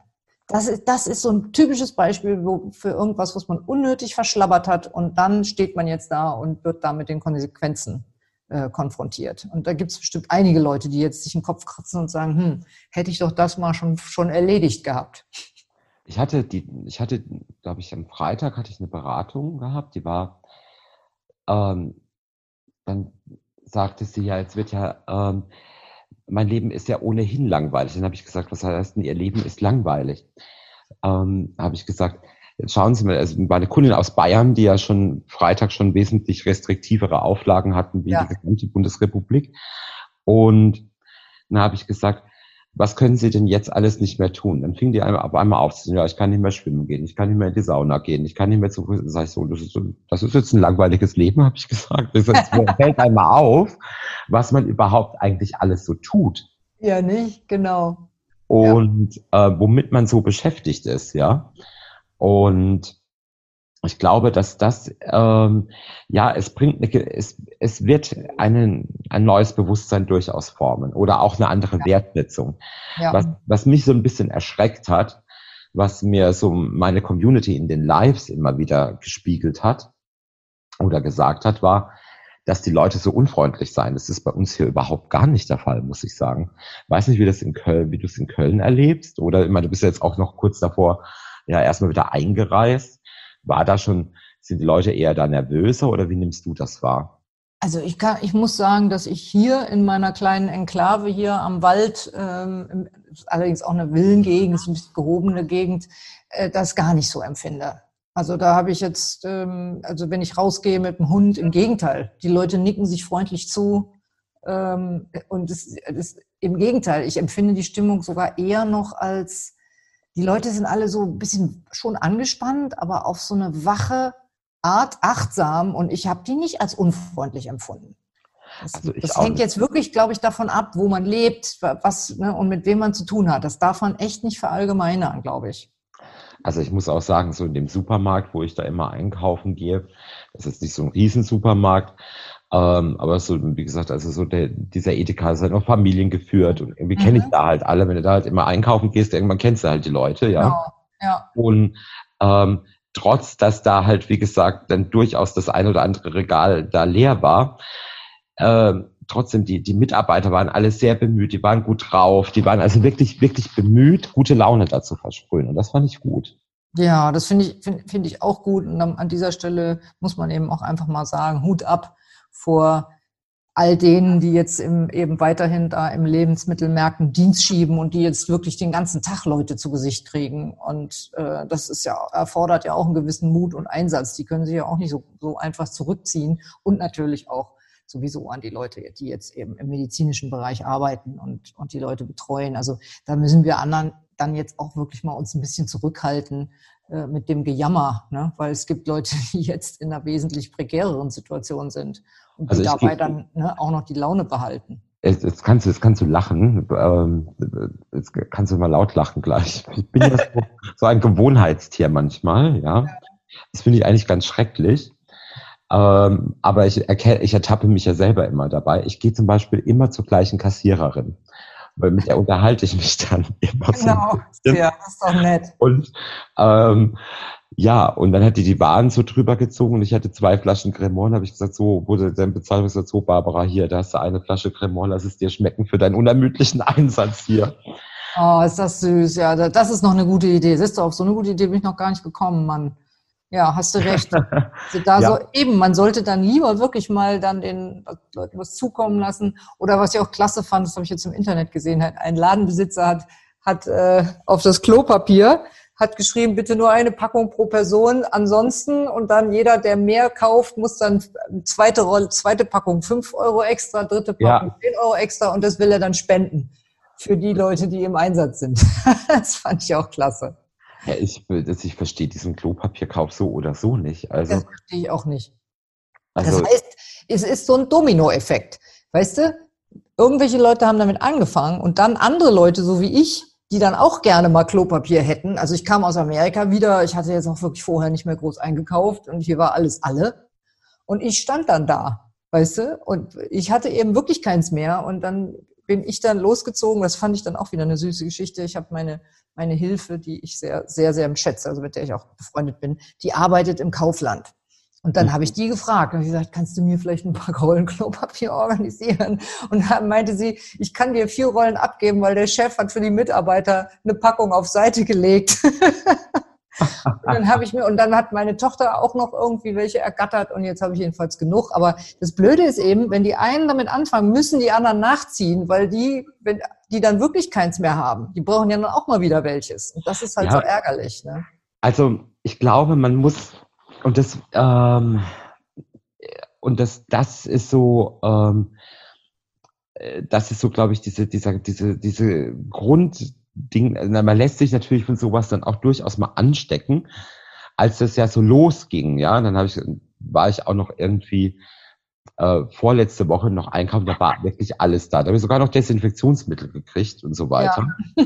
Das ist, das ist so ein typisches Beispiel für irgendwas, was man unnötig verschlabbert hat und dann steht man jetzt da und wird da mit den Konsequenzen äh, konfrontiert. Und da gibt es bestimmt einige Leute, die jetzt sich den Kopf kratzen und sagen, hm, hätte ich doch das mal schon, schon erledigt gehabt. Ich hatte die, ich hatte, glaube ich, am Freitag hatte ich eine Beratung gehabt, die war, ähm, dann sagte sie ja, jetzt wird ja ähm, mein Leben ist ja ohnehin langweilig. Dann habe ich gesagt, was heißt denn, Ihr Leben ist langweilig? Ähm, habe ich gesagt, jetzt schauen Sie mal, also meine Kundin aus Bayern, die ja schon Freitag schon wesentlich restriktivere Auflagen hatten wie ja. die gesamte Bundesrepublik. Und dann habe ich gesagt, was können Sie denn jetzt alles nicht mehr tun? Dann fing die einmal, auf einmal auf, ja, ich kann nicht mehr schwimmen gehen, ich kann nicht mehr in die Sauna gehen, ich kann nicht mehr zu, sag ich so, das ist, das ist jetzt ein langweiliges Leben, habe ich gesagt. Das fällt einmal auf, was man überhaupt eigentlich alles so tut. Ja, nicht, genau. Und ja. äh, womit man so beschäftigt ist, ja. Und ich glaube, dass das, ähm, ja, es bringt, eine, es, es wird einen, ein neues Bewusstsein durchaus formen oder auch eine andere ja. Wertsetzung. Ja. Was, was mich so ein bisschen erschreckt hat, was mir so meine Community in den Lives immer wieder gespiegelt hat oder gesagt hat, war, dass die Leute so unfreundlich seien. Das ist bei uns hier überhaupt gar nicht der Fall, muss ich sagen. Weiß nicht, wie das in Köln, wie du es in Köln erlebst oder immer, du bist jetzt auch noch kurz davor, ja, erstmal wieder eingereist. War da schon, sind die Leute eher da nervöser oder wie nimmst du das wahr? Also ich kann, ich muss sagen, dass ich hier in meiner kleinen Enklave hier am Wald, ähm, allerdings auch eine Villengegend, ein bisschen gehobene Gegend, äh, das gar nicht so empfinde. Also da habe ich jetzt, ähm, also wenn ich rausgehe mit dem Hund, im Gegenteil, die Leute nicken sich freundlich zu. Ähm, und das, das, im Gegenteil, ich empfinde die Stimmung sogar eher noch als die Leute sind alle so ein bisschen schon angespannt, aber auf so eine wache Art achtsam und ich habe die nicht als unfreundlich empfunden. Das, also das hängt nicht. jetzt wirklich, glaube ich, davon ab, wo man lebt, was ne, und mit wem man zu tun hat. Das darf man echt nicht verallgemeinern, glaube ich. Also ich muss auch sagen, so in dem Supermarkt, wo ich da immer einkaufen gehe, das ist nicht so ein Riesensupermarkt, ähm, aber so, wie gesagt, also so der, dieser Edeka ist halt noch familiengeführt und irgendwie mhm. kenne ich da halt alle. Wenn du da halt immer einkaufen gehst, irgendwann kennst du halt die Leute, ja. Genau. ja. Und ähm, trotz, dass da halt, wie gesagt, dann durchaus das ein oder andere Regal da leer war, äh, trotzdem, die, die Mitarbeiter waren alle sehr bemüht, die waren gut drauf, die waren also wirklich, wirklich bemüht, gute Laune dazu versprühen. Und das fand ich gut. Ja, das finde ich, finde find ich auch gut. Und an dieser Stelle muss man eben auch einfach mal sagen, Hut ab vor all denen, die jetzt im, eben weiterhin da im Lebensmittelmärkten Dienst schieben und die jetzt wirklich den ganzen Tag Leute zu Gesicht kriegen. Und äh, das ist ja, erfordert ja auch einen gewissen Mut und Einsatz. Die können sich ja auch nicht so, so einfach zurückziehen und natürlich auch sowieso an die Leute, die jetzt eben im medizinischen Bereich arbeiten und, und die Leute betreuen. Also da müssen wir anderen dann jetzt auch wirklich mal uns ein bisschen zurückhalten, äh, mit dem Gejammer, ne? weil es gibt Leute, die jetzt in einer wesentlich prekäreren Situation sind und die also dabei dann ne, auch noch die Laune behalten. Jetzt, jetzt, kannst du, jetzt kannst du lachen, ähm, jetzt kannst du mal laut lachen gleich. Ich bin ja so, so ein Gewohnheitstier manchmal, ja. Das finde ich eigentlich ganz schrecklich. Ähm, aber ich, erkenne, ich ertappe mich ja selber immer dabei. Ich gehe zum Beispiel immer zur gleichen Kassiererin weil mit der unterhalte ich mich dann immer genau. so. Ja, das ist doch nett. Und ähm, ja, und dann hat die die Waren so drüber gezogen und ich hatte zwei Flaschen Cremant. habe ich gesagt, so wurde dann bezahlt. Ich gesagt, so Barbara, hier, da hast du eine Flasche Cremant, lass es dir schmecken für deinen unermüdlichen Einsatz hier. Oh, ist das süß. Ja, das ist noch eine gute Idee. Siehst du, auf so eine gute Idee bin ich noch gar nicht gekommen, Mann. Ja, hast du recht. Also da ja. so, eben, man sollte dann lieber wirklich mal dann den Leuten was zukommen lassen. Oder was ich auch klasse fand, das habe ich jetzt im Internet gesehen, ein Ladenbesitzer hat, hat äh, auf das Klopapier hat geschrieben, bitte nur eine Packung pro Person. Ansonsten und dann jeder, der mehr kauft, muss dann zweite Rolle, zweite Packung fünf Euro extra, dritte Packung zehn ja. Euro extra und das will er dann spenden für die Leute, die im Einsatz sind. das fand ich auch klasse. Ja, ich, ich verstehe diesen Klopapierkauf so oder so nicht. Also, das verstehe ich auch nicht. Also, das heißt, es ist so ein Dominoeffekt. Weißt du, irgendwelche Leute haben damit angefangen und dann andere Leute, so wie ich, die dann auch gerne mal Klopapier hätten. Also ich kam aus Amerika wieder, ich hatte jetzt auch wirklich vorher nicht mehr groß eingekauft und hier war alles alle. Und ich stand dann da, weißt du, und ich hatte eben wirklich keins mehr und dann bin ich dann losgezogen. Das fand ich dann auch wieder eine süße Geschichte. Ich habe meine, meine Hilfe, die ich sehr, sehr, sehr schätze, also mit der ich auch befreundet bin, die arbeitet im Kaufland. Und dann habe ich die gefragt und gesagt, kannst du mir vielleicht ein paar Rollen Klopapier organisieren? Und dann meinte sie, ich kann dir vier Rollen abgeben, weil der Chef hat für die Mitarbeiter eine Packung auf Seite gelegt. und dann habe ich mir, und dann hat meine Tochter auch noch irgendwie welche ergattert und jetzt habe ich jedenfalls genug. Aber das Blöde ist eben, wenn die einen damit anfangen, müssen die anderen nachziehen, weil die, wenn, die dann wirklich keins mehr haben. Die brauchen ja dann auch mal wieder welches. Und das ist halt ja, so ärgerlich. Ne? Also ich glaube, man muss, und das, ähm, und das, das ist so, ähm, äh, das ist so, glaube ich, diese, dieser, diese, diese Grundding, also man lässt sich natürlich von sowas dann auch durchaus mal anstecken, als das ja so losging, ja, dann habe ich, war ich auch noch irgendwie äh, vorletzte Woche noch einkaufen, da war wirklich alles da. Da habe ich sogar noch Desinfektionsmittel gekriegt und so weiter. Ja.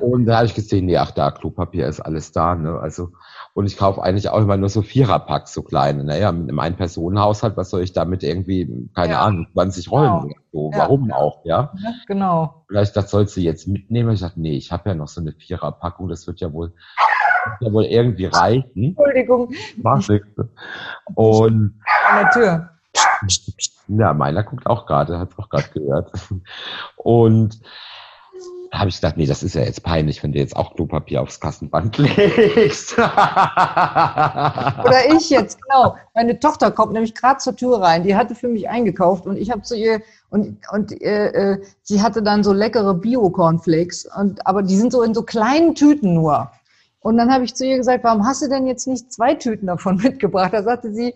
Und da habe ich gesehen, nee, ach da, Klopapier ist alles da, ne? Also, und ich kaufe eigentlich auch immer nur so Viererpacks, so kleine. Naja, mit einem Ein-Personen-Haushalt, was soll ich damit irgendwie, keine ja. Ahnung, 20 Rollen genau. so. Ja. Warum auch, ja? ja genau. Vielleicht das sollst du jetzt mitnehmen. Ich dachte, nee, ich habe ja noch so eine Viererpackung, das wird ja wohl, wird ja wohl irgendwie reichen. Entschuldigung. Mach nichts. Und. An der Tür. Ja, meiner guckt auch gerade, hat auch gerade gehört. Und habe ich gedacht, nee, das ist ja jetzt peinlich, wenn du jetzt auch Klopapier aufs Kassenband legst. Oder ich jetzt, genau. Meine Tochter kommt nämlich gerade zur Tür rein. Die hatte für mich eingekauft und ich habe zu ihr und und äh, äh, sie hatte dann so leckere Bio-Cornflakes und aber die sind so in so kleinen Tüten nur. Und dann habe ich zu ihr gesagt, warum hast du denn jetzt nicht zwei Tüten davon mitgebracht? Da sagte sie,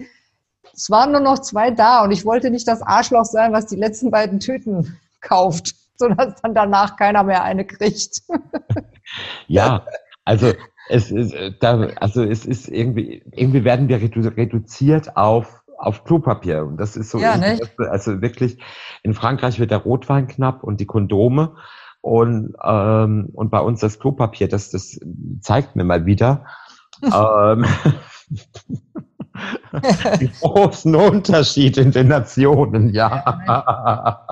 es waren nur noch zwei da und ich wollte nicht das Arschloch sein, was die letzten beiden Tüten kauft sodass dann danach keiner mehr eine kriegt. ja, also es ist, äh, da, also es ist irgendwie, irgendwie werden wir reduziert auf auf Klopapier und das ist so, ja, ne? also wirklich in Frankreich wird der Rotwein knapp und die Kondome und ähm, und bei uns das Klopapier, das das zeigt mir mal wieder. ähm, großen Unterschied in den Nationen, ja.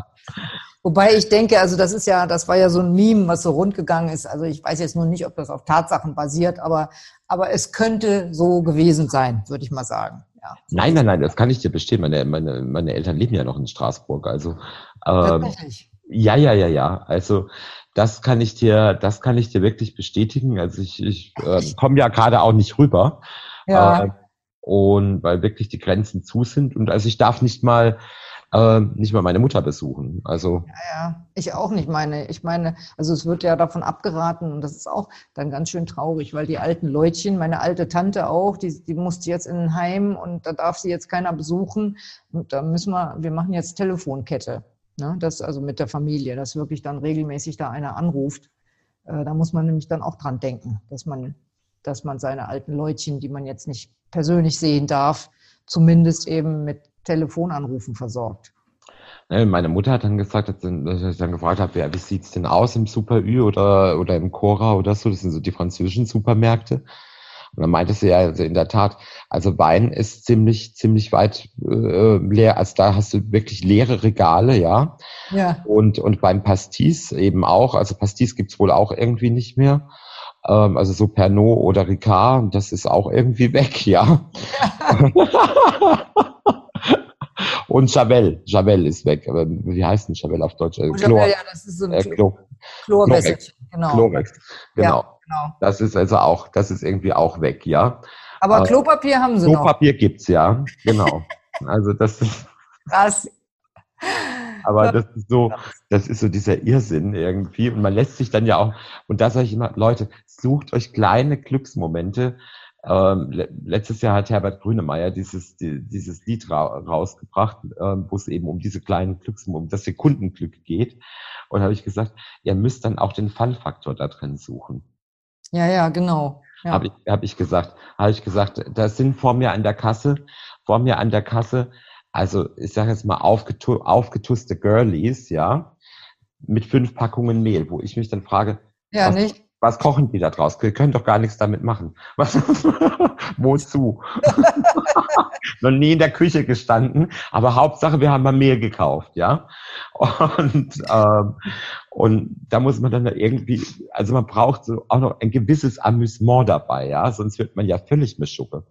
Wobei ich denke, also das ist ja, das war ja so ein Meme, was so rundgegangen ist. Also ich weiß jetzt nur nicht, ob das auf Tatsachen basiert, aber, aber es könnte so gewesen sein, würde ich mal sagen. Ja. Nein, nein, nein, das kann ich dir bestehen. Meine, meine, meine Eltern leben ja noch in Straßburg. Also ähm, ja, ja, ja, ja. Also das kann ich dir, das kann ich dir wirklich bestätigen. Also ich, ich äh, komme ja gerade auch nicht rüber. Ja. Äh, und weil wirklich die Grenzen zu sind. Und also ich darf nicht mal äh, nicht mal meine Mutter besuchen. Also ja, ja, ich auch nicht meine. Ich meine, also es wird ja davon abgeraten und das ist auch dann ganz schön traurig, weil die alten Leutchen, meine alte Tante auch, die, die musste jetzt in ein Heim und da darf sie jetzt keiner besuchen. Und da müssen wir, wir machen jetzt Telefonkette. Ne? Das also mit der Familie, dass wirklich dann regelmäßig da einer anruft. Äh, da muss man nämlich dann auch dran denken, dass man, dass man seine alten Leutchen, die man jetzt nicht persönlich sehen darf, zumindest eben mit Telefonanrufen versorgt. Meine Mutter hat dann gesagt, dass ich dann gefragt habe, wie sieht es denn aus im Super Ü oder, oder im Cora oder so? Das sind so die französischen Supermärkte. Und dann meinte sie ja, also in der Tat, also Wein ist ziemlich, ziemlich weit äh, leer. Also da hast du wirklich leere Regale, ja. Ja. Und, und beim Pastis eben auch. Also Pastis gibt's wohl auch irgendwie nicht mehr. Ähm, also so Pernod oder Ricard, das ist auch irgendwie weg, ja. Und Javel. Javel ist weg. Aber wie heißt denn Javel auf Deutsch? Oh, Chlor, ja, das ist so ein äh, Chlor, Chlorwässerchen, genau. Chlorex, genau. Ja, genau. Das ist also auch, das ist irgendwie auch weg, ja. Aber äh, Klopapier haben sie Klopapier noch. Klopapier gibt's, ja. Genau. also das ist. Krass. Aber das ist so, das ist so dieser Irrsinn irgendwie. Und man lässt sich dann ja auch, und da sage ich immer, Leute, sucht euch kleine Glücksmomente, ähm, letztes Jahr hat Herbert Grünemeyer dieses, die, dieses Lied ra rausgebracht, ähm, wo es eben um diese kleinen Glücks, um das Sekundenglück geht. Und habe ich gesagt, ihr müsst dann auch den Fun-Faktor da drin suchen. Ja, ja, genau. Ja. Habe ich, hab ich gesagt, habe ich gesagt, da sind vor mir an der Kasse, vor mir an der Kasse, also ich sage jetzt mal aufgetu aufgetusste Girlies, ja, mit fünf Packungen Mehl, wo ich mich dann frage, ja, was, nicht? Was kochen die da draus? Wir können doch gar nichts damit machen. Was, wozu? Noch nie in der Küche gestanden, aber Hauptsache, wir haben mal Mehl gekauft, ja. Und, ähm, und da muss man dann irgendwie, also man braucht so auch noch ein gewisses Amüsement dabei, ja, sonst wird man ja völlig Mischuppe.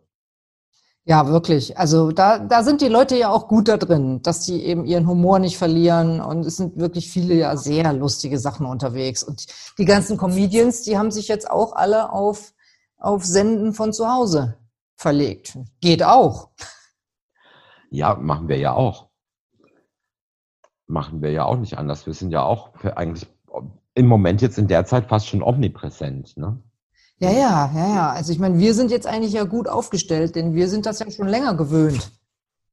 Ja, wirklich. Also da, da sind die Leute ja auch gut da drin, dass sie eben ihren Humor nicht verlieren. Und es sind wirklich viele ja sehr lustige Sachen unterwegs. Und die ganzen Comedians, die haben sich jetzt auch alle auf auf Senden von zu Hause verlegt. Geht auch. Ja, machen wir ja auch. Machen wir ja auch nicht anders. Wir sind ja auch eigentlich im Moment jetzt in der Zeit fast schon omnipräsent. Ne? Ja, ja, ja, ja. Also ich meine, wir sind jetzt eigentlich ja gut aufgestellt, denn wir sind das ja schon länger gewöhnt,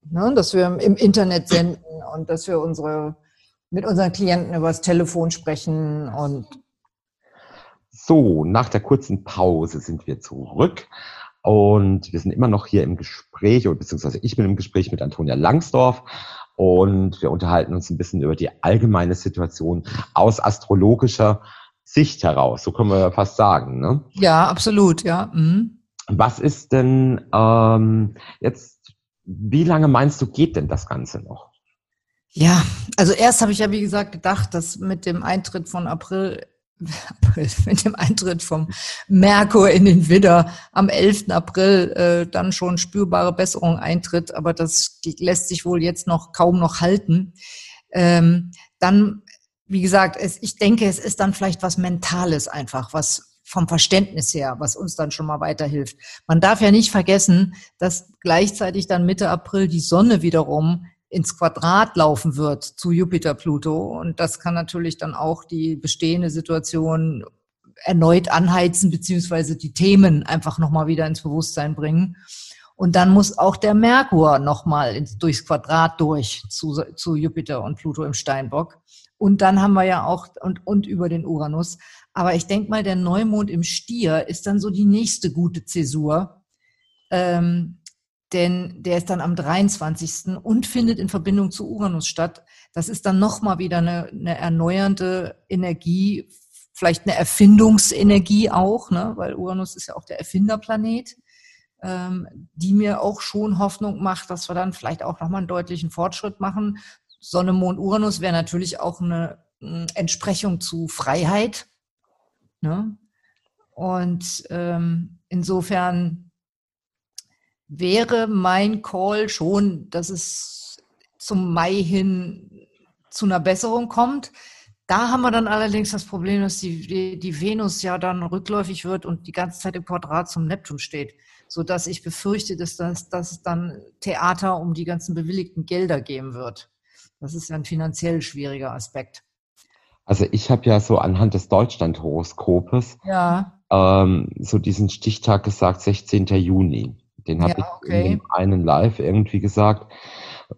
ne? dass wir im Internet senden und dass wir unsere mit unseren Klienten über das Telefon sprechen und so, nach der kurzen Pause sind wir zurück und wir sind immer noch hier im Gespräch, beziehungsweise ich bin im Gespräch mit Antonia Langsdorf und wir unterhalten uns ein bisschen über die allgemeine Situation aus astrologischer Sicht heraus. So können wir fast sagen. Ne? Ja, absolut, ja. Mhm. Was ist denn ähm, jetzt, wie lange meinst du, geht denn das Ganze noch? Ja, also erst habe ich ja, wie gesagt, gedacht, dass mit dem Eintritt von April mit dem Eintritt vom Merkur in den Widder am 11. April äh, dann schon spürbare Besserung eintritt, aber das lässt sich wohl jetzt noch kaum noch halten. Ähm, dann, wie gesagt, es, ich denke, es ist dann vielleicht was Mentales einfach, was vom Verständnis her, was uns dann schon mal weiterhilft. Man darf ja nicht vergessen, dass gleichzeitig dann Mitte April die Sonne wiederum ins Quadrat laufen wird zu Jupiter, Pluto. Und das kann natürlich dann auch die bestehende Situation erneut anheizen, beziehungsweise die Themen einfach nochmal wieder ins Bewusstsein bringen. Und dann muss auch der Merkur nochmal durchs Quadrat durch zu, zu Jupiter und Pluto im Steinbock. Und dann haben wir ja auch, und, und über den Uranus. Aber ich denke mal, der Neumond im Stier ist dann so die nächste gute Zäsur. Ähm, denn der ist dann am 23. und findet in Verbindung zu Uranus statt. Das ist dann nochmal wieder eine, eine erneuernde Energie, vielleicht eine Erfindungsenergie auch, ne? weil Uranus ist ja auch der Erfinderplanet, ähm, die mir auch schon Hoffnung macht, dass wir dann vielleicht auch nochmal einen deutlichen Fortschritt machen. Sonne, Mond, Uranus wäre natürlich auch eine, eine Entsprechung zu Freiheit. Ne? Und ähm, insofern wäre mein Call schon, dass es zum Mai hin zu einer Besserung kommt. Da haben wir dann allerdings das Problem, dass die, die, die Venus ja dann rückläufig wird und die ganze Zeit im Quadrat zum Neptun steht, so dass ich befürchte, dass, das, dass es dann Theater um die ganzen bewilligten Gelder geben wird. Das ist ja ein finanziell schwieriger Aspekt. Also ich habe ja so anhand des Deutschland-Horoskopes ja. ähm, so diesen Stichtag gesagt, 16. Juni. Den habe ja, okay. ich in dem einen Live irgendwie gesagt.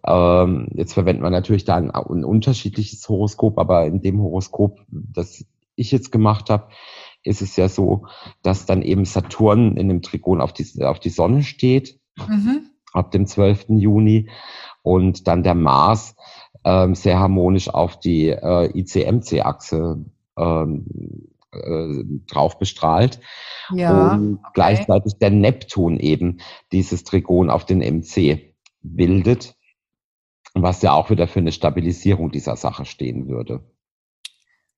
Ähm, jetzt verwenden wir natürlich da ein, ein, unterschiedliches Horoskop, aber in dem Horoskop, das ich jetzt gemacht habe, ist es ja so, dass dann eben Saturn in dem Trigon auf die, auf die Sonne steht, mhm. ab dem 12. Juni, und dann der Mars ähm, sehr harmonisch auf die äh, ICMC-Achse ähm, äh, drauf bestrahlt. Ja, und okay. gleichzeitig der Neptun eben dieses Trigon auf den MC bildet, was ja auch wieder für eine Stabilisierung dieser Sache stehen würde.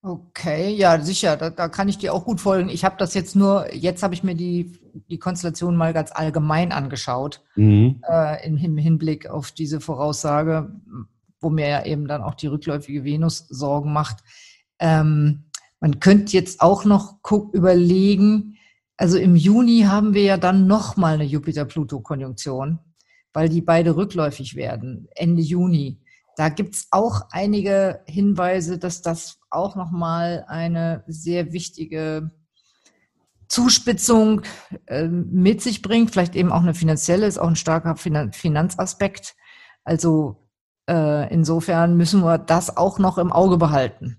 Okay, ja, sicher, da, da kann ich dir auch gut folgen. Ich habe das jetzt nur, jetzt habe ich mir die, die Konstellation mal ganz allgemein angeschaut, mhm. äh, im, im Hinblick auf diese Voraussage, wo mir ja eben dann auch die rückläufige Venus Sorgen macht. Ähm, man könnte jetzt auch noch überlegen, also im Juni haben wir ja dann nochmal eine Jupiter-Pluto-Konjunktion, weil die beide rückläufig werden, Ende Juni. Da gibt's auch einige Hinweise, dass das auch nochmal eine sehr wichtige Zuspitzung äh, mit sich bringt, vielleicht eben auch eine finanzielle, ist auch ein starker Finanzaspekt. Also äh, insofern müssen wir das auch noch im Auge behalten.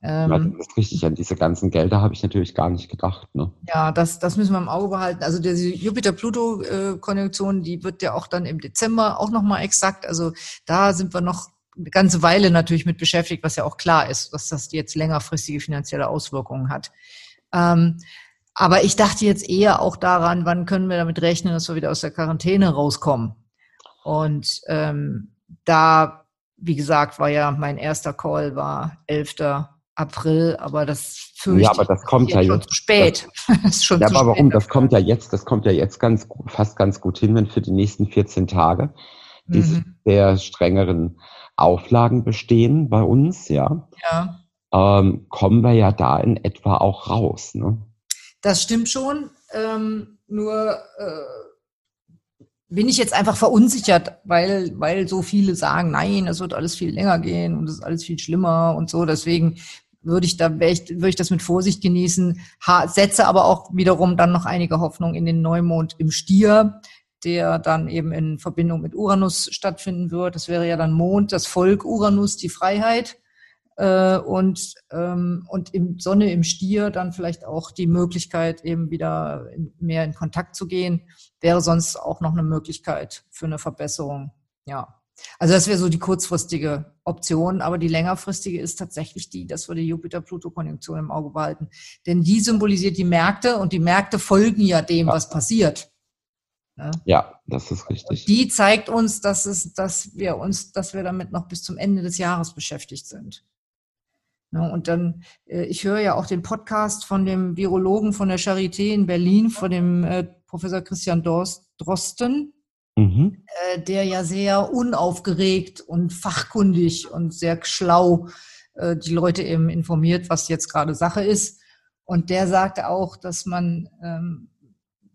Ähm, ja, das ist richtig. An diese ganzen Gelder habe ich natürlich gar nicht gedacht. Ne? Ja, das, das müssen wir im Auge behalten. Also diese Jupiter-Pluto-Konjunktion, die wird ja auch dann im Dezember auch nochmal exakt. Also da sind wir noch eine ganze Weile natürlich mit beschäftigt, was ja auch klar ist, dass das jetzt längerfristige finanzielle Auswirkungen hat. Ähm, aber ich dachte jetzt eher auch daran, wann können wir damit rechnen, dass wir wieder aus der Quarantäne rauskommen. Und ähm, da, wie gesagt, war ja mein erster Call war 11. April, aber das fürchte ja, aber das kommt ja jetzt zu spät. Das, ja, aber warum? Das kommt ja jetzt, das kommt ja jetzt ganz fast ganz gut hin, wenn für die nächsten 14 Tage diese mhm. sehr strengeren Auflagen bestehen bei uns, ja. Ja. Ähm, kommen wir ja da in etwa auch raus, ne? Das stimmt schon. Ähm, nur äh, bin ich jetzt einfach verunsichert, weil, weil so viele sagen, nein, es wird alles viel länger gehen und es ist alles viel schlimmer und so. Deswegen würde ich da ich, würde ich das mit Vorsicht genießen, setze aber auch wiederum dann noch einige Hoffnung in den Neumond im Stier, der dann eben in Verbindung mit Uranus stattfinden wird. Das wäre ja dann Mond, das Volk, Uranus, die Freiheit äh, und, ähm, und im Sonne im Stier dann vielleicht auch die Möglichkeit, eben wieder in, mehr in Kontakt zu gehen, wäre sonst auch noch eine Möglichkeit für eine Verbesserung. Ja. Also das wäre so die kurzfristige Option, aber die längerfristige ist tatsächlich die, dass wir die Jupiter-Pluto-Konjunktion im Auge behalten. Denn die symbolisiert die Märkte und die Märkte folgen ja dem, was passiert. Ja, ja das ist richtig. Und die zeigt uns, dass es, dass wir uns, dass wir damit noch bis zum Ende des Jahres beschäftigt sind. Ja, und dann, äh, ich höre ja auch den Podcast von dem Virologen von der Charité in Berlin, von dem äh, Professor Christian Drosten, mhm. äh, der ja sehr unaufgeregt und fachkundig und sehr schlau die Leute eben informiert, was jetzt gerade Sache ist. Und der sagte auch, dass man, ähm,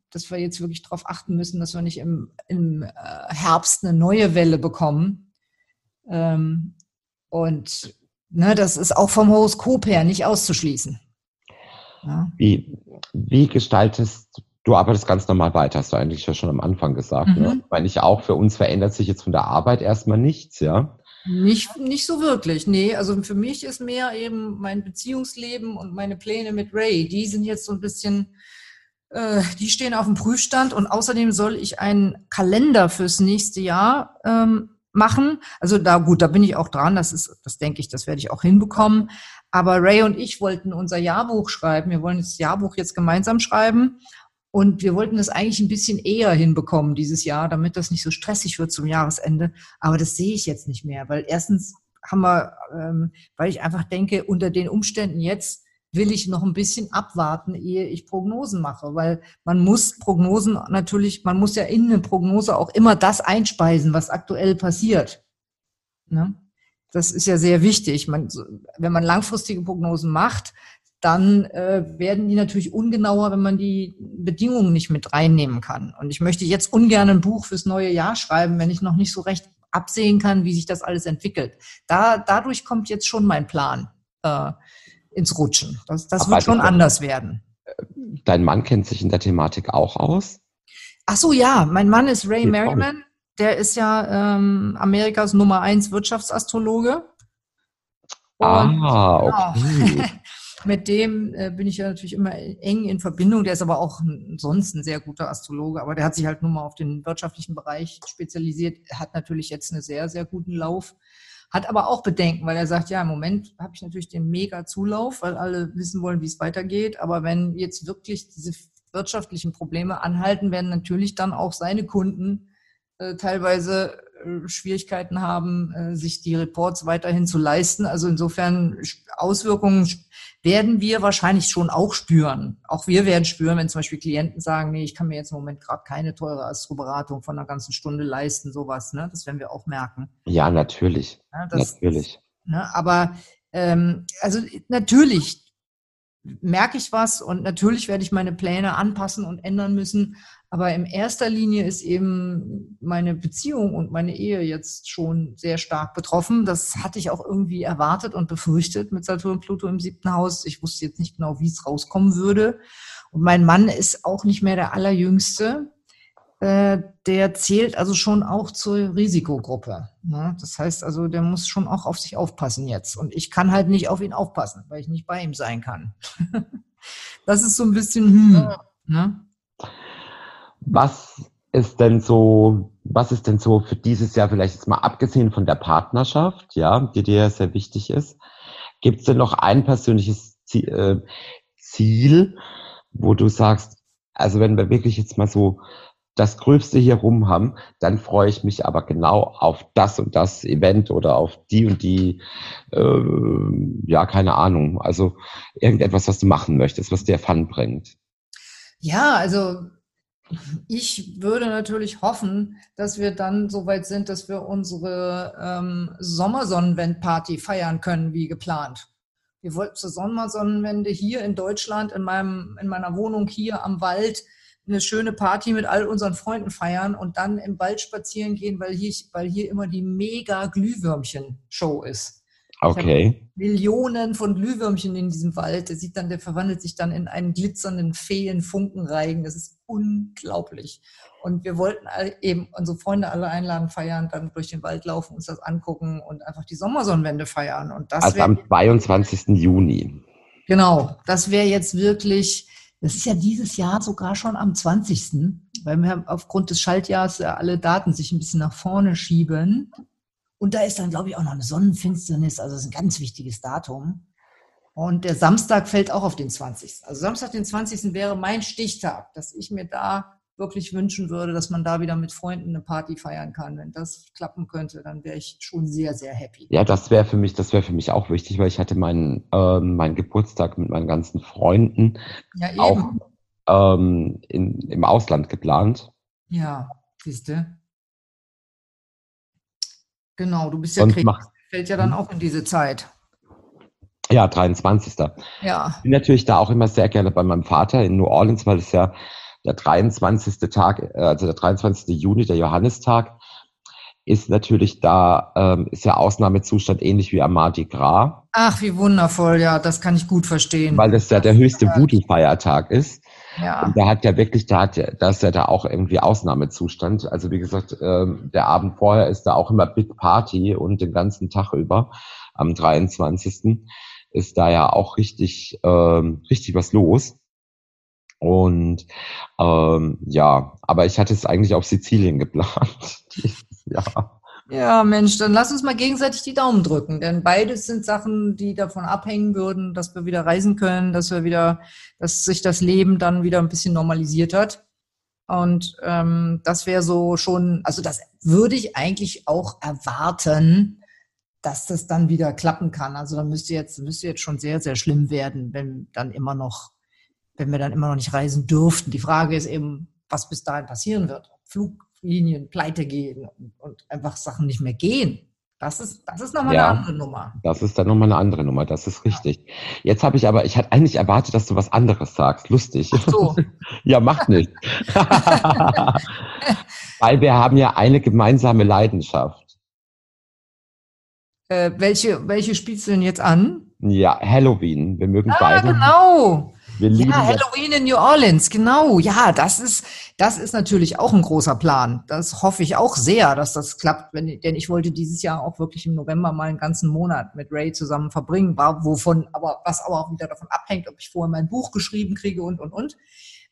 dass wir jetzt wirklich darauf achten müssen, dass wir nicht im, im Herbst eine neue Welle bekommen. Ähm, und Ne, das ist auch vom Horoskop her nicht auszuschließen. Ja. Wie, wie gestaltest du arbeitest ganz normal weiter, hast du eigentlich ja schon am Anfang gesagt. Ne? Mhm. Ne? Weil ich auch für uns verändert sich jetzt von der Arbeit erstmal nichts, ja? Nicht, nicht so wirklich, nee. Also für mich ist mehr eben mein Beziehungsleben und meine Pläne mit Ray, die sind jetzt so ein bisschen, äh, die stehen auf dem Prüfstand und außerdem soll ich einen Kalender fürs nächste Jahr ähm, machen. Also da gut, da bin ich auch dran. Das ist, das denke ich, das werde ich auch hinbekommen. Aber Ray und ich wollten unser Jahrbuch schreiben. Wir wollen das Jahrbuch jetzt gemeinsam schreiben. Und wir wollten das eigentlich ein bisschen eher hinbekommen dieses Jahr, damit das nicht so stressig wird zum Jahresende. Aber das sehe ich jetzt nicht mehr, weil erstens haben wir, ähm, weil ich einfach denke, unter den Umständen jetzt will ich noch ein bisschen abwarten, ehe ich Prognosen mache, weil man muss Prognosen natürlich, man muss ja in eine Prognose auch immer das einspeisen, was aktuell passiert. Ne? Das ist ja sehr wichtig. Man, wenn man langfristige Prognosen macht, dann äh, werden die natürlich ungenauer, wenn man die Bedingungen nicht mit reinnehmen kann. Und ich möchte jetzt ungern ein Buch fürs neue Jahr schreiben, wenn ich noch nicht so recht absehen kann, wie sich das alles entwickelt. Da, dadurch kommt jetzt schon mein Plan. Äh, ins Rutschen. Das, das wird schon anders werden. Dein Mann kennt sich in der Thematik auch aus? Ach so, ja. Mein Mann ist Ray Merriman. Der ist ja ähm, Amerikas Nummer eins Wirtschaftsastrologe. Und, ah, okay. Genau. Mit dem äh, bin ich ja natürlich immer eng in Verbindung. Der ist aber auch sonst ein sehr guter Astrologe, aber der hat sich halt nur mal auf den wirtschaftlichen Bereich spezialisiert, hat natürlich jetzt einen sehr, sehr guten Lauf. Hat aber auch Bedenken, weil er sagt, ja, im Moment habe ich natürlich den mega Zulauf, weil alle wissen wollen, wie es weitergeht. Aber wenn jetzt wirklich diese wirtschaftlichen Probleme anhalten, werden natürlich dann auch seine Kunden äh, teilweise Schwierigkeiten haben, äh, sich die Reports weiterhin zu leisten. Also insofern Auswirkungen werden wir wahrscheinlich schon auch spüren. Auch wir werden spüren, wenn zum Beispiel Klienten sagen, nee, ich kann mir jetzt im Moment gerade keine teure Astroberatung von einer ganzen Stunde leisten, sowas. Ne? Das werden wir auch merken. Ja, natürlich. Ja, das, natürlich. Ne? Aber ähm, also natürlich merke ich was und natürlich werde ich meine Pläne anpassen und ändern müssen. Aber in erster Linie ist eben meine Beziehung und meine Ehe jetzt schon sehr stark betroffen. Das hatte ich auch irgendwie erwartet und befürchtet mit Saturn Pluto im siebten Haus. Ich wusste jetzt nicht genau, wie es rauskommen würde. Und mein Mann ist auch nicht mehr der allerjüngste. Äh, der zählt also schon auch zur Risikogruppe. Ne? Das heißt also, der muss schon auch auf sich aufpassen jetzt. Und ich kann halt nicht auf ihn aufpassen, weil ich nicht bei ihm sein kann. das ist so ein bisschen, hm, ne? Was ist denn so, was ist denn so für dieses Jahr vielleicht jetzt mal abgesehen von der Partnerschaft, ja, die dir sehr wichtig ist? Gibt es denn noch ein persönliches Ziel, äh, Ziel, wo du sagst, also wenn wir wirklich jetzt mal so das Gröbste hier rum haben, dann freue ich mich aber genau auf das und das Event oder auf die und die, äh, ja, keine Ahnung. Also irgendetwas, was du machen möchtest, was dir Fun bringt. Ja, also ich würde natürlich hoffen, dass wir dann so weit sind, dass wir unsere ähm, Sommersonnenwendparty feiern können, wie geplant. Wir wollten zur Sommersonnenwende hier in Deutschland, in, meinem, in meiner Wohnung hier am Wald, eine schöne Party mit all unseren Freunden feiern und dann im Wald spazieren gehen, weil hier, weil hier immer die mega Glühwürmchen-Show ist. Okay. Millionen von Glühwürmchen in diesem Wald. Der sieht dann, der verwandelt sich dann in einen glitzernden Feen-Funkenreigen. Das ist unglaublich. Und wir wollten eben unsere Freunde alle einladen, feiern, dann durch den Wald laufen, uns das angucken und einfach die Sommersonnenwende feiern. Und das also am 22. Juni. Genau, das wäre jetzt wirklich, das ist ja dieses Jahr sogar schon am 20., weil wir aufgrund des Schaltjahres alle Daten sich ein bisschen nach vorne schieben. Und da ist dann, glaube ich, auch noch eine Sonnenfinsternis, also das ist ein ganz wichtiges Datum. Und der Samstag fällt auch auf den 20. Also Samstag, den 20. wäre mein Stichtag, dass ich mir da wirklich wünschen würde, dass man da wieder mit Freunden eine Party feiern kann. Wenn das klappen könnte, dann wäre ich schon sehr, sehr happy. Ja, das wäre für mich, das wäre für mich auch wichtig, weil ich hatte meinen, ähm, meinen Geburtstag mit meinen ganzen Freunden ja, auch ähm, in, im Ausland geplant. Ja, siehst du. Genau, du bist ja Krebs, fällt ja dann hm? auch in diese Zeit. Ja, 23. Ja. Ich bin natürlich da auch immer sehr gerne bei meinem Vater in New Orleans, weil es ja der 23. Tag, äh, also der 23. Juni, der Johannistag, ist natürlich da, ähm, ist ja Ausnahmezustand ähnlich wie am Mardi Gras. Ach, wie wundervoll, ja, das kann ich gut verstehen. Weil das ja der höchste Voodoo-Feiertag ist. Ja. Und da hat ja wirklich, da hat ja, da ist ja da auch irgendwie Ausnahmezustand. Also wie gesagt, ähm, der Abend vorher ist da auch immer Big Party und den ganzen Tag über am 23. ist da ja auch richtig, ähm, richtig was los. Und ähm, ja, aber ich hatte es eigentlich auf Sizilien geplant. ja. Ja, Mensch, dann lass uns mal gegenseitig die Daumen drücken, denn beides sind Sachen, die davon abhängen würden, dass wir wieder reisen können, dass wir wieder, dass sich das Leben dann wieder ein bisschen normalisiert hat. Und ähm, das wäre so schon, also das würde ich eigentlich auch erwarten, dass das dann wieder klappen kann. Also da müsste jetzt, müsste jetzt schon sehr, sehr schlimm werden, wenn dann immer noch, wenn wir dann immer noch nicht reisen dürften. Die Frage ist eben, was bis dahin passieren wird. Flug, Linien pleite gehen und, und einfach Sachen nicht mehr gehen. Das ist, das ist nochmal ja, eine andere Nummer. Das ist dann nochmal eine andere Nummer, das ist richtig. Ja. Jetzt habe ich aber, ich hatte eigentlich erwartet, dass du was anderes sagst. Lustig. Ach so. ja, macht nicht. Weil wir haben ja eine gemeinsame Leidenschaft. Äh, welche, welche spielst du denn jetzt an? Ja, Halloween. Wir mögen ah, beide. genau. Wir lieben ja, Halloween in New Orleans, genau. Ja, das ist, das ist natürlich auch ein großer Plan. Das hoffe ich auch sehr, dass das klappt, wenn, denn ich wollte dieses Jahr auch wirklich im November mal einen ganzen Monat mit Ray zusammen verbringen, war, wovon, aber was aber auch wieder davon abhängt, ob ich vorher mein Buch geschrieben kriege und, und, und.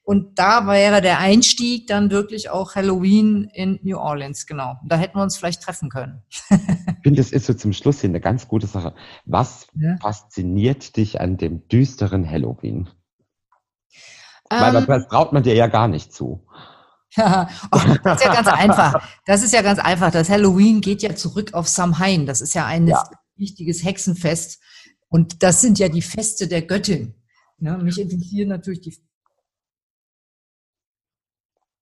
Und da wäre der Einstieg dann wirklich auch Halloween in New Orleans, genau. Da hätten wir uns vielleicht treffen können. ich finde, das ist so zum Schluss hier eine ganz gute Sache. Was ja? fasziniert dich an dem düsteren Halloween? Weil ähm, das traut man dir ja gar nicht zu. Ja, oh, das ist ja ganz einfach. Das ist ja ganz einfach. Das Halloween geht ja zurück auf Samhain. Das ist ja ein ja. wichtiges Hexenfest. Und das sind ja die Feste der Göttin. Ne, mich interessieren natürlich die.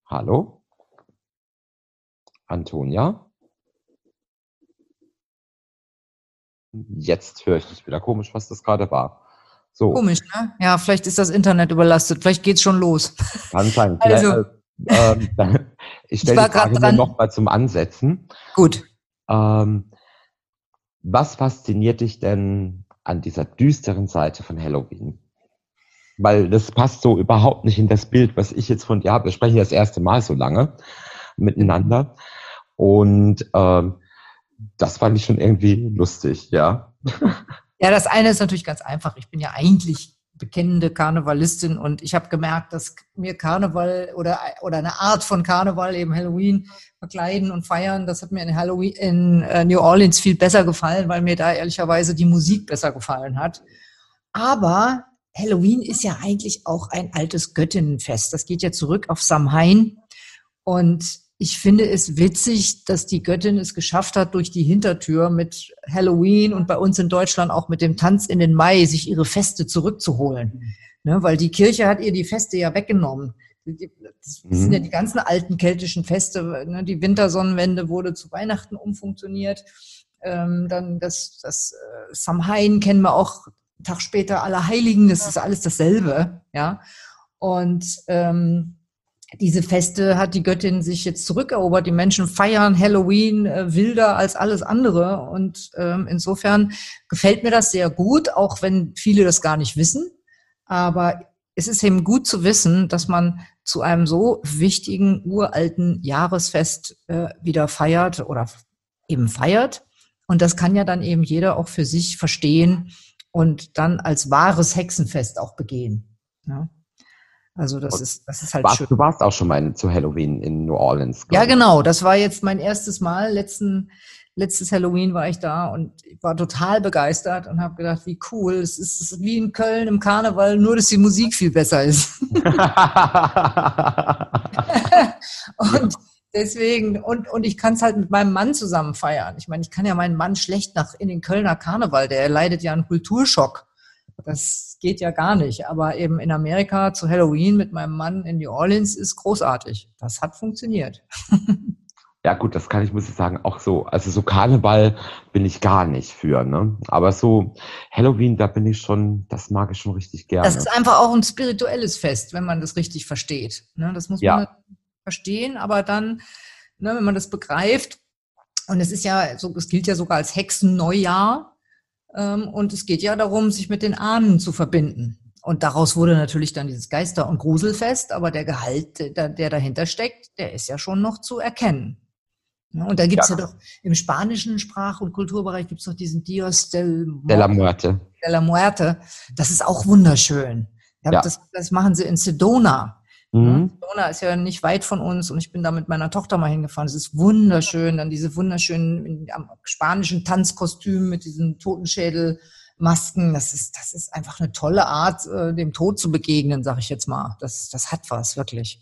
Hallo? Antonia? Jetzt höre ich dich wieder komisch, was das gerade war. So. Komisch, ne? Ja, vielleicht ist das Internet überlastet. Vielleicht geht's schon los. Kann sein. Also, ähm, ich stelle die Frage noch mal zum Ansetzen. Gut. Ähm, was fasziniert dich denn an dieser düsteren Seite von Halloween? Weil das passt so überhaupt nicht in das Bild, was ich jetzt von dir habe. Wir sprechen das erste Mal so lange miteinander. Und ähm, das fand ich schon irgendwie lustig, ja. Ja, das eine ist natürlich ganz einfach. Ich bin ja eigentlich bekennende Karnevalistin und ich habe gemerkt, dass mir Karneval oder, oder eine Art von Karneval, eben Halloween, verkleiden und feiern, das hat mir in Halloween in äh, New Orleans viel besser gefallen, weil mir da ehrlicherweise die Musik besser gefallen hat. Aber Halloween ist ja eigentlich auch ein altes Göttinnenfest. Das geht ja zurück auf Samhain und ich finde es witzig, dass die Göttin es geschafft hat, durch die Hintertür mit Halloween und bei uns in Deutschland auch mit dem Tanz in den Mai sich ihre Feste zurückzuholen. Ne, weil die Kirche hat ihr die Feste ja weggenommen. Das sind ja mhm. die ganzen alten keltischen Feste. Ne, die Wintersonnenwende wurde zu Weihnachten umfunktioniert. Ähm, dann das, das äh, Samhain kennen wir auch Tag später Allerheiligen, das ist alles dasselbe, ja. Und ähm, diese Feste hat die Göttin sich jetzt zurückerobert. Die Menschen feiern Halloween äh, wilder als alles andere. Und ähm, insofern gefällt mir das sehr gut, auch wenn viele das gar nicht wissen. Aber es ist eben gut zu wissen, dass man zu einem so wichtigen, uralten Jahresfest äh, wieder feiert oder eben feiert. Und das kann ja dann eben jeder auch für sich verstehen und dann als wahres Hexenfest auch begehen. Ja. Also das ist, das ist halt warst, schön. Du warst auch schon mal zu Halloween in New Orleans. Ja, genau. Das war jetzt mein erstes Mal. Letzten, letztes Halloween war ich da und war total begeistert und habe gedacht, wie cool. Es ist, es ist wie in Köln im Karneval, nur dass die Musik viel besser ist. und deswegen, und, und ich kann es halt mit meinem Mann zusammen feiern. Ich meine, ich kann ja meinen Mann schlecht nach in den Kölner Karneval, der leidet ja einen Kulturschock. Das geht ja gar nicht. Aber eben in Amerika zu Halloween mit meinem Mann in New Orleans ist großartig. Das hat funktioniert. Ja gut, das kann ich, muss ich sagen, auch so. Also so Karneval bin ich gar nicht für, ne? Aber so Halloween, da bin ich schon, das mag ich schon richtig gerne. Das ist einfach auch ein spirituelles Fest, wenn man das richtig versteht. Ne? Das muss man Ja. verstehen, aber dann, ne, wenn man das begreift, und es ist ja so, es gilt ja sogar als Hexenneujahr, und es geht ja darum, sich mit den Ahnen zu verbinden. Und daraus wurde natürlich dann dieses Geister- und Gruselfest, aber der Gehalt, der, der dahinter steckt, der ist ja schon noch zu erkennen. Und da gibt's ja. Ja. doch im spanischen Sprach- und Kulturbereich gibt's doch diesen Dios del De la Muerte. de la Muerte. Das ist auch wunderschön. Ja. Das, das machen sie in Sedona. Mhm. Sedona ist ja nicht weit von uns und ich bin da mit meiner Tochter mal hingefahren. Es ist wunderschön. Dann diese wunderschönen spanischen Tanzkostümen mit diesen Totenschädelmasken. Das ist, das ist einfach eine tolle Art, äh, dem Tod zu begegnen, sag ich jetzt mal. Das, das hat was, wirklich.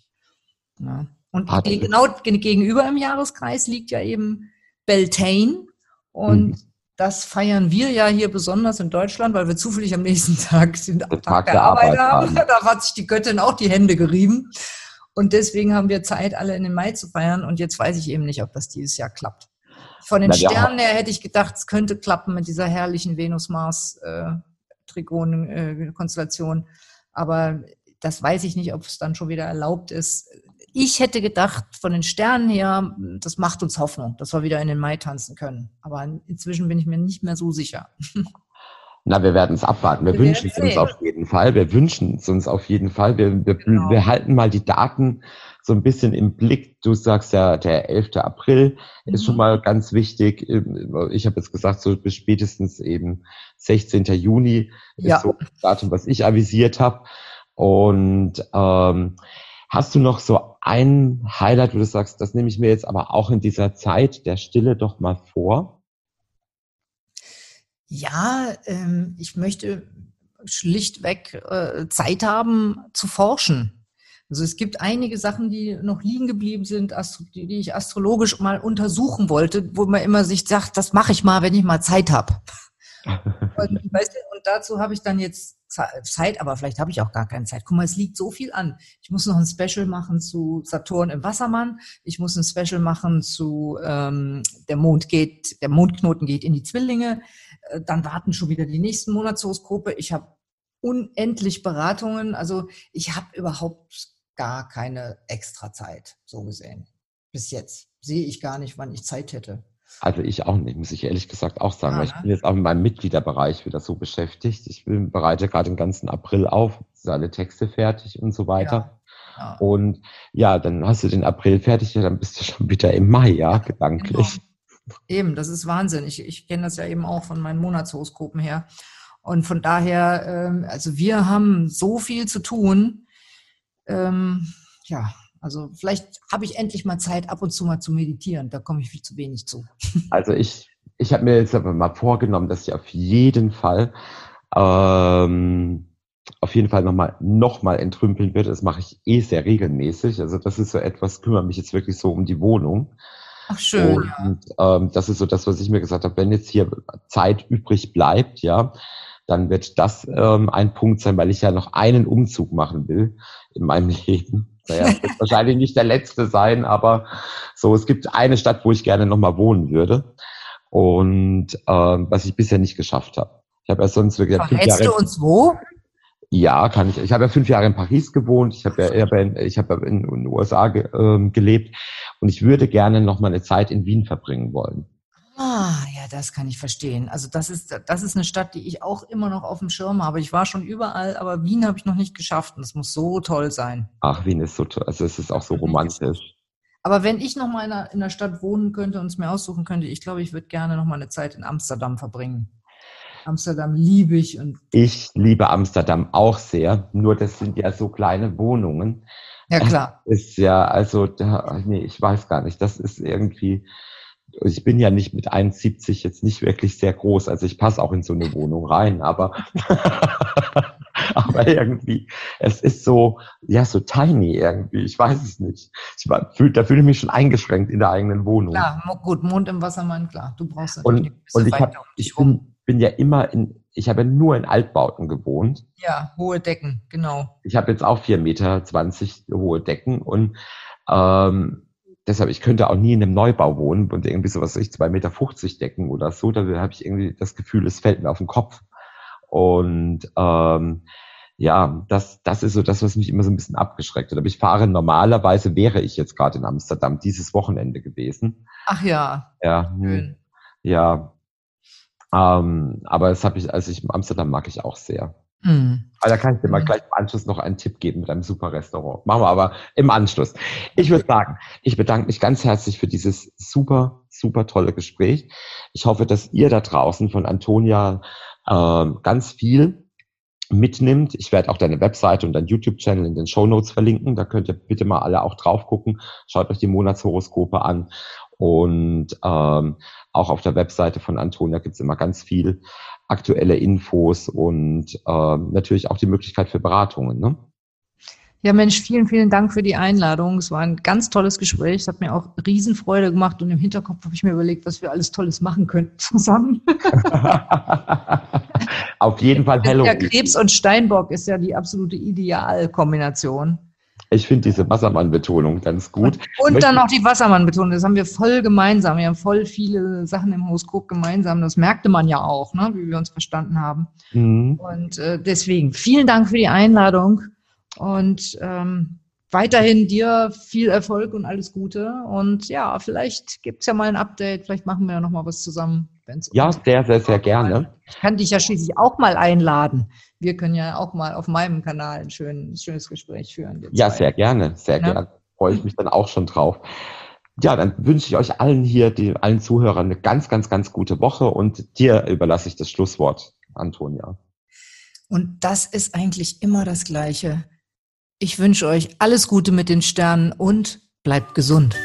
Ja. Und Hat- ge- genau ge- gegenüber im Jahreskreis liegt ja eben Beltane. Und Mhm. Das feiern wir ja hier besonders in Deutschland, weil wir zufällig am nächsten Tag den Tag, Tag der, der Arbeit, Arbeit haben. Da hat sich die Göttin auch die Hände gerieben. Und deswegen haben wir Zeit, alle in den Mai zu feiern. Und jetzt weiß ich eben nicht, ob das dieses Jahr klappt. Von den Na, Sternen her hätte ich gedacht, es könnte klappen mit dieser herrlichen Venus-Mars-Trigon-Konstellation. Aber das weiß ich nicht, ob es dann schon wieder erlaubt ist. Ich hätte gedacht, von den Sternen her, das macht uns Hoffnung, dass wir wieder in den Mai tanzen können. Aber inzwischen bin ich mir nicht mehr so sicher. Na, wir werden es abwarten. Wir, Wir wünschen es uns auf jeden Fall. Wir wünschen es uns auf jeden Fall. Wir, wir, Genau. wir halten mal die Daten so ein bisschen im Blick. Du sagst ja, der 11. April ist Mhm. schon mal ganz wichtig. Ich habe jetzt gesagt, so bis spätestens eben 16. Juni Ja. ist so das Datum, was ich avisiert habe. Und ähm, hast du noch so ein Highlight, wo du sagst, das nehme ich mir jetzt aber auch in dieser Zeit der Stille doch mal vor? Ja, ähm, ich möchte schlichtweg äh, Zeit haben zu forschen. Also es gibt einige Sachen, die noch liegen geblieben sind, die ich astrologisch mal untersuchen wollte, wo man immer sich sagt, das mache ich mal, wenn ich mal Zeit habe. Und, weißt du, und dazu habe ich dann jetzt Ze- Zeit, aber vielleicht habe ich auch gar keine Zeit. Guck mal, es liegt so viel an. Ich muss noch ein Special machen zu Saturn im Wassermann. Ich muss ein Special machen zu ähm, der Mond geht, der Mondknoten geht in die Zwillinge. Äh, Dann warten schon wieder die nächsten Monatshoroskope. Ich habe unendlich Beratungen. Also ich habe überhaupt gar keine extra Zeit, so gesehen. Bis jetzt sehe ich gar nicht, wann ich Zeit hätte. Also ich auch nicht, muss ich ehrlich gesagt auch sagen. Ja, weil ich ne? bin jetzt auch in meinem Mitgliederbereich wieder so beschäftigt. Ich bin, bereite gerade den ganzen April auf, sind alle Texte fertig und so weiter. Ja. Und ja, dann hast du den April fertig, ja, dann bist du schon wieder im Mai, ja, gedanklich. Genau. Eben, das ist Wahnsinn. Ich, ich kenne das ja eben auch von meinen Monatshoroskopen her. Und von daher, ähm, also wir haben so viel zu tun. Ähm, ja, also vielleicht habe ich endlich mal Zeit, ab und zu mal zu meditieren. Da komme ich viel zu wenig zu. Also ich, ich habe mir jetzt aber mal vorgenommen, dass ich auf jeden Fall ähm, auf jeden Fall nochmal noch mal entrümpeln werde. Das mache ich eh sehr regelmäßig. Also das ist so etwas, kümmere mich jetzt wirklich so um die Wohnung. Ach, schön. ja. Und ähm, das ist so das, was ich mir gesagt habe, wenn jetzt hier Zeit übrig bleibt, ja, dann wird das ähm, ein Punkt sein, weil ich ja noch einen Umzug machen will in meinem Leben. Naja, wird wahrscheinlich nicht der letzte sein, aber so, es gibt eine Stadt, wo ich gerne nochmal wohnen würde und ähm, was ich bisher nicht geschafft habe. Ich habe ja sonst wirklich fünf Jahre. du uns wo? Ja, kann ich. Ich habe ja fünf Jahre in Paris gewohnt. Ich habe ja, in, ich habe in, in den USA ge, äh, gelebt und ich würde gerne noch mal eine Zeit in Wien verbringen wollen. Ah, ja, das kann ich verstehen. Also das ist, das ist eine Stadt, die ich auch immer noch auf dem Schirm habe. Ich war schon überall, aber Wien habe ich noch nicht geschafft und es muss so toll sein. Ach, Wien ist so toll. Also es ist auch so romantisch. Aber wenn ich noch mal in einer, in einer Stadt wohnen könnte und es mir aussuchen könnte, ich glaube, ich würde gerne noch mal eine Zeit in Amsterdam verbringen. Amsterdam liebe ich. Und ich liebe Amsterdam auch sehr, nur das sind ja so kleine Wohnungen. Ja, klar. Das ist ja, also, da, nee, ich weiß gar nicht, das ist irgendwie, ich bin ja nicht mit 1,70 jetzt nicht wirklich sehr groß, also ich passe auch in so eine Wohnung rein, aber, aber irgendwie, es ist so, ja, so tiny irgendwie, ich weiß es nicht. Ich war, fühl, da fühle ich mich schon eingeschränkt in der eigenen Wohnung. Klar, gut, Mond im Wassermann, klar, du brauchst und, und ich, hab, ich bin, bin ja immer in, ich habe ja nur in Altbauten gewohnt. Ja, hohe Decken, genau. Ich habe jetzt auch 4,20 Meter hohe Decken und ähm, deshalb, ich könnte auch nie in einem Neubau wohnen und irgendwie so was ich 2,50 Meter Decken oder so. Da habe ich irgendwie das Gefühl, es fällt mir auf den Kopf. Und ähm, ja, das, das ist so das, was mich immer so ein bisschen abgeschreckt hat. Aber ich fahre normalerweise, wäre ich jetzt gerade in Amsterdam dieses Wochenende gewesen. Ach ja. Ja. Hm. Schön. Ja, ähm, aber das habe ich, also ich Amsterdam mag ich auch sehr. Mhm. Aber da kann ich dir mal mhm. gleich im Anschluss noch einen Tipp geben mit einem super Restaurant. Machen wir aber im Anschluss. Ich würde sagen, ich bedanke mich ganz herzlich für dieses super, super tolle Gespräch. Ich hoffe, dass ihr da draußen von Antonia äh, ganz viel mitnimmt. Ich werde auch deine Webseite und dein YouTube-Channel in den Show Notes verlinken. Da könnt ihr bitte mal alle auch drauf gucken. Schaut euch die Monatshoroskope an und ähm, auch auf der Webseite von Antonia gibt's immer ganz viel aktuelle Infos und ähm, natürlich auch die Möglichkeit für Beratungen. Ne? Ja, Mensch, vielen, vielen Dank für die Einladung. Es war ein ganz tolles Gespräch. Es hat mir auch Riesenfreude gemacht und im Hinterkopf habe ich mir überlegt, was wir alles Tolles machen könnten zusammen. Auf jeden Fall Hello. Ja, Krebs und Steinbock ist ja die absolute Idealkombination. Ich finde diese Wassermann-Betonung ganz gut. Und, und dann noch die Wassermann-Betonung. Das haben wir voll gemeinsam. Wir haben voll viele Sachen im Horoskop gemeinsam. Das merkte man ja auch, ne, wie wir uns verstanden haben. Mhm. Und äh, deswegen vielen Dank für die Einladung und ähm, weiterhin dir viel Erfolg und alles Gute. Und ja, vielleicht gibt es ja mal ein Update. Vielleicht machen wir ja noch mal was zusammen. ja, sehr, sehr, sehr gerne. Ich kann dich ja schließlich auch mal einladen wir können ja auch mal auf meinem Kanal ein, schön, schönes Gespräch führen. Ja, sehr gerne, sehr ja? gerne. Freue ich mich dann auch schon drauf. Ja, dann wünsche ich euch allen hier, die, allen Zuhörern eine ganz, ganz, ganz gute Woche und dir überlasse ich das Schlusswort, Antonia. Und das ist eigentlich immer das Gleiche. Ich wünsche euch alles Gute mit den Sternen und bleibt gesund.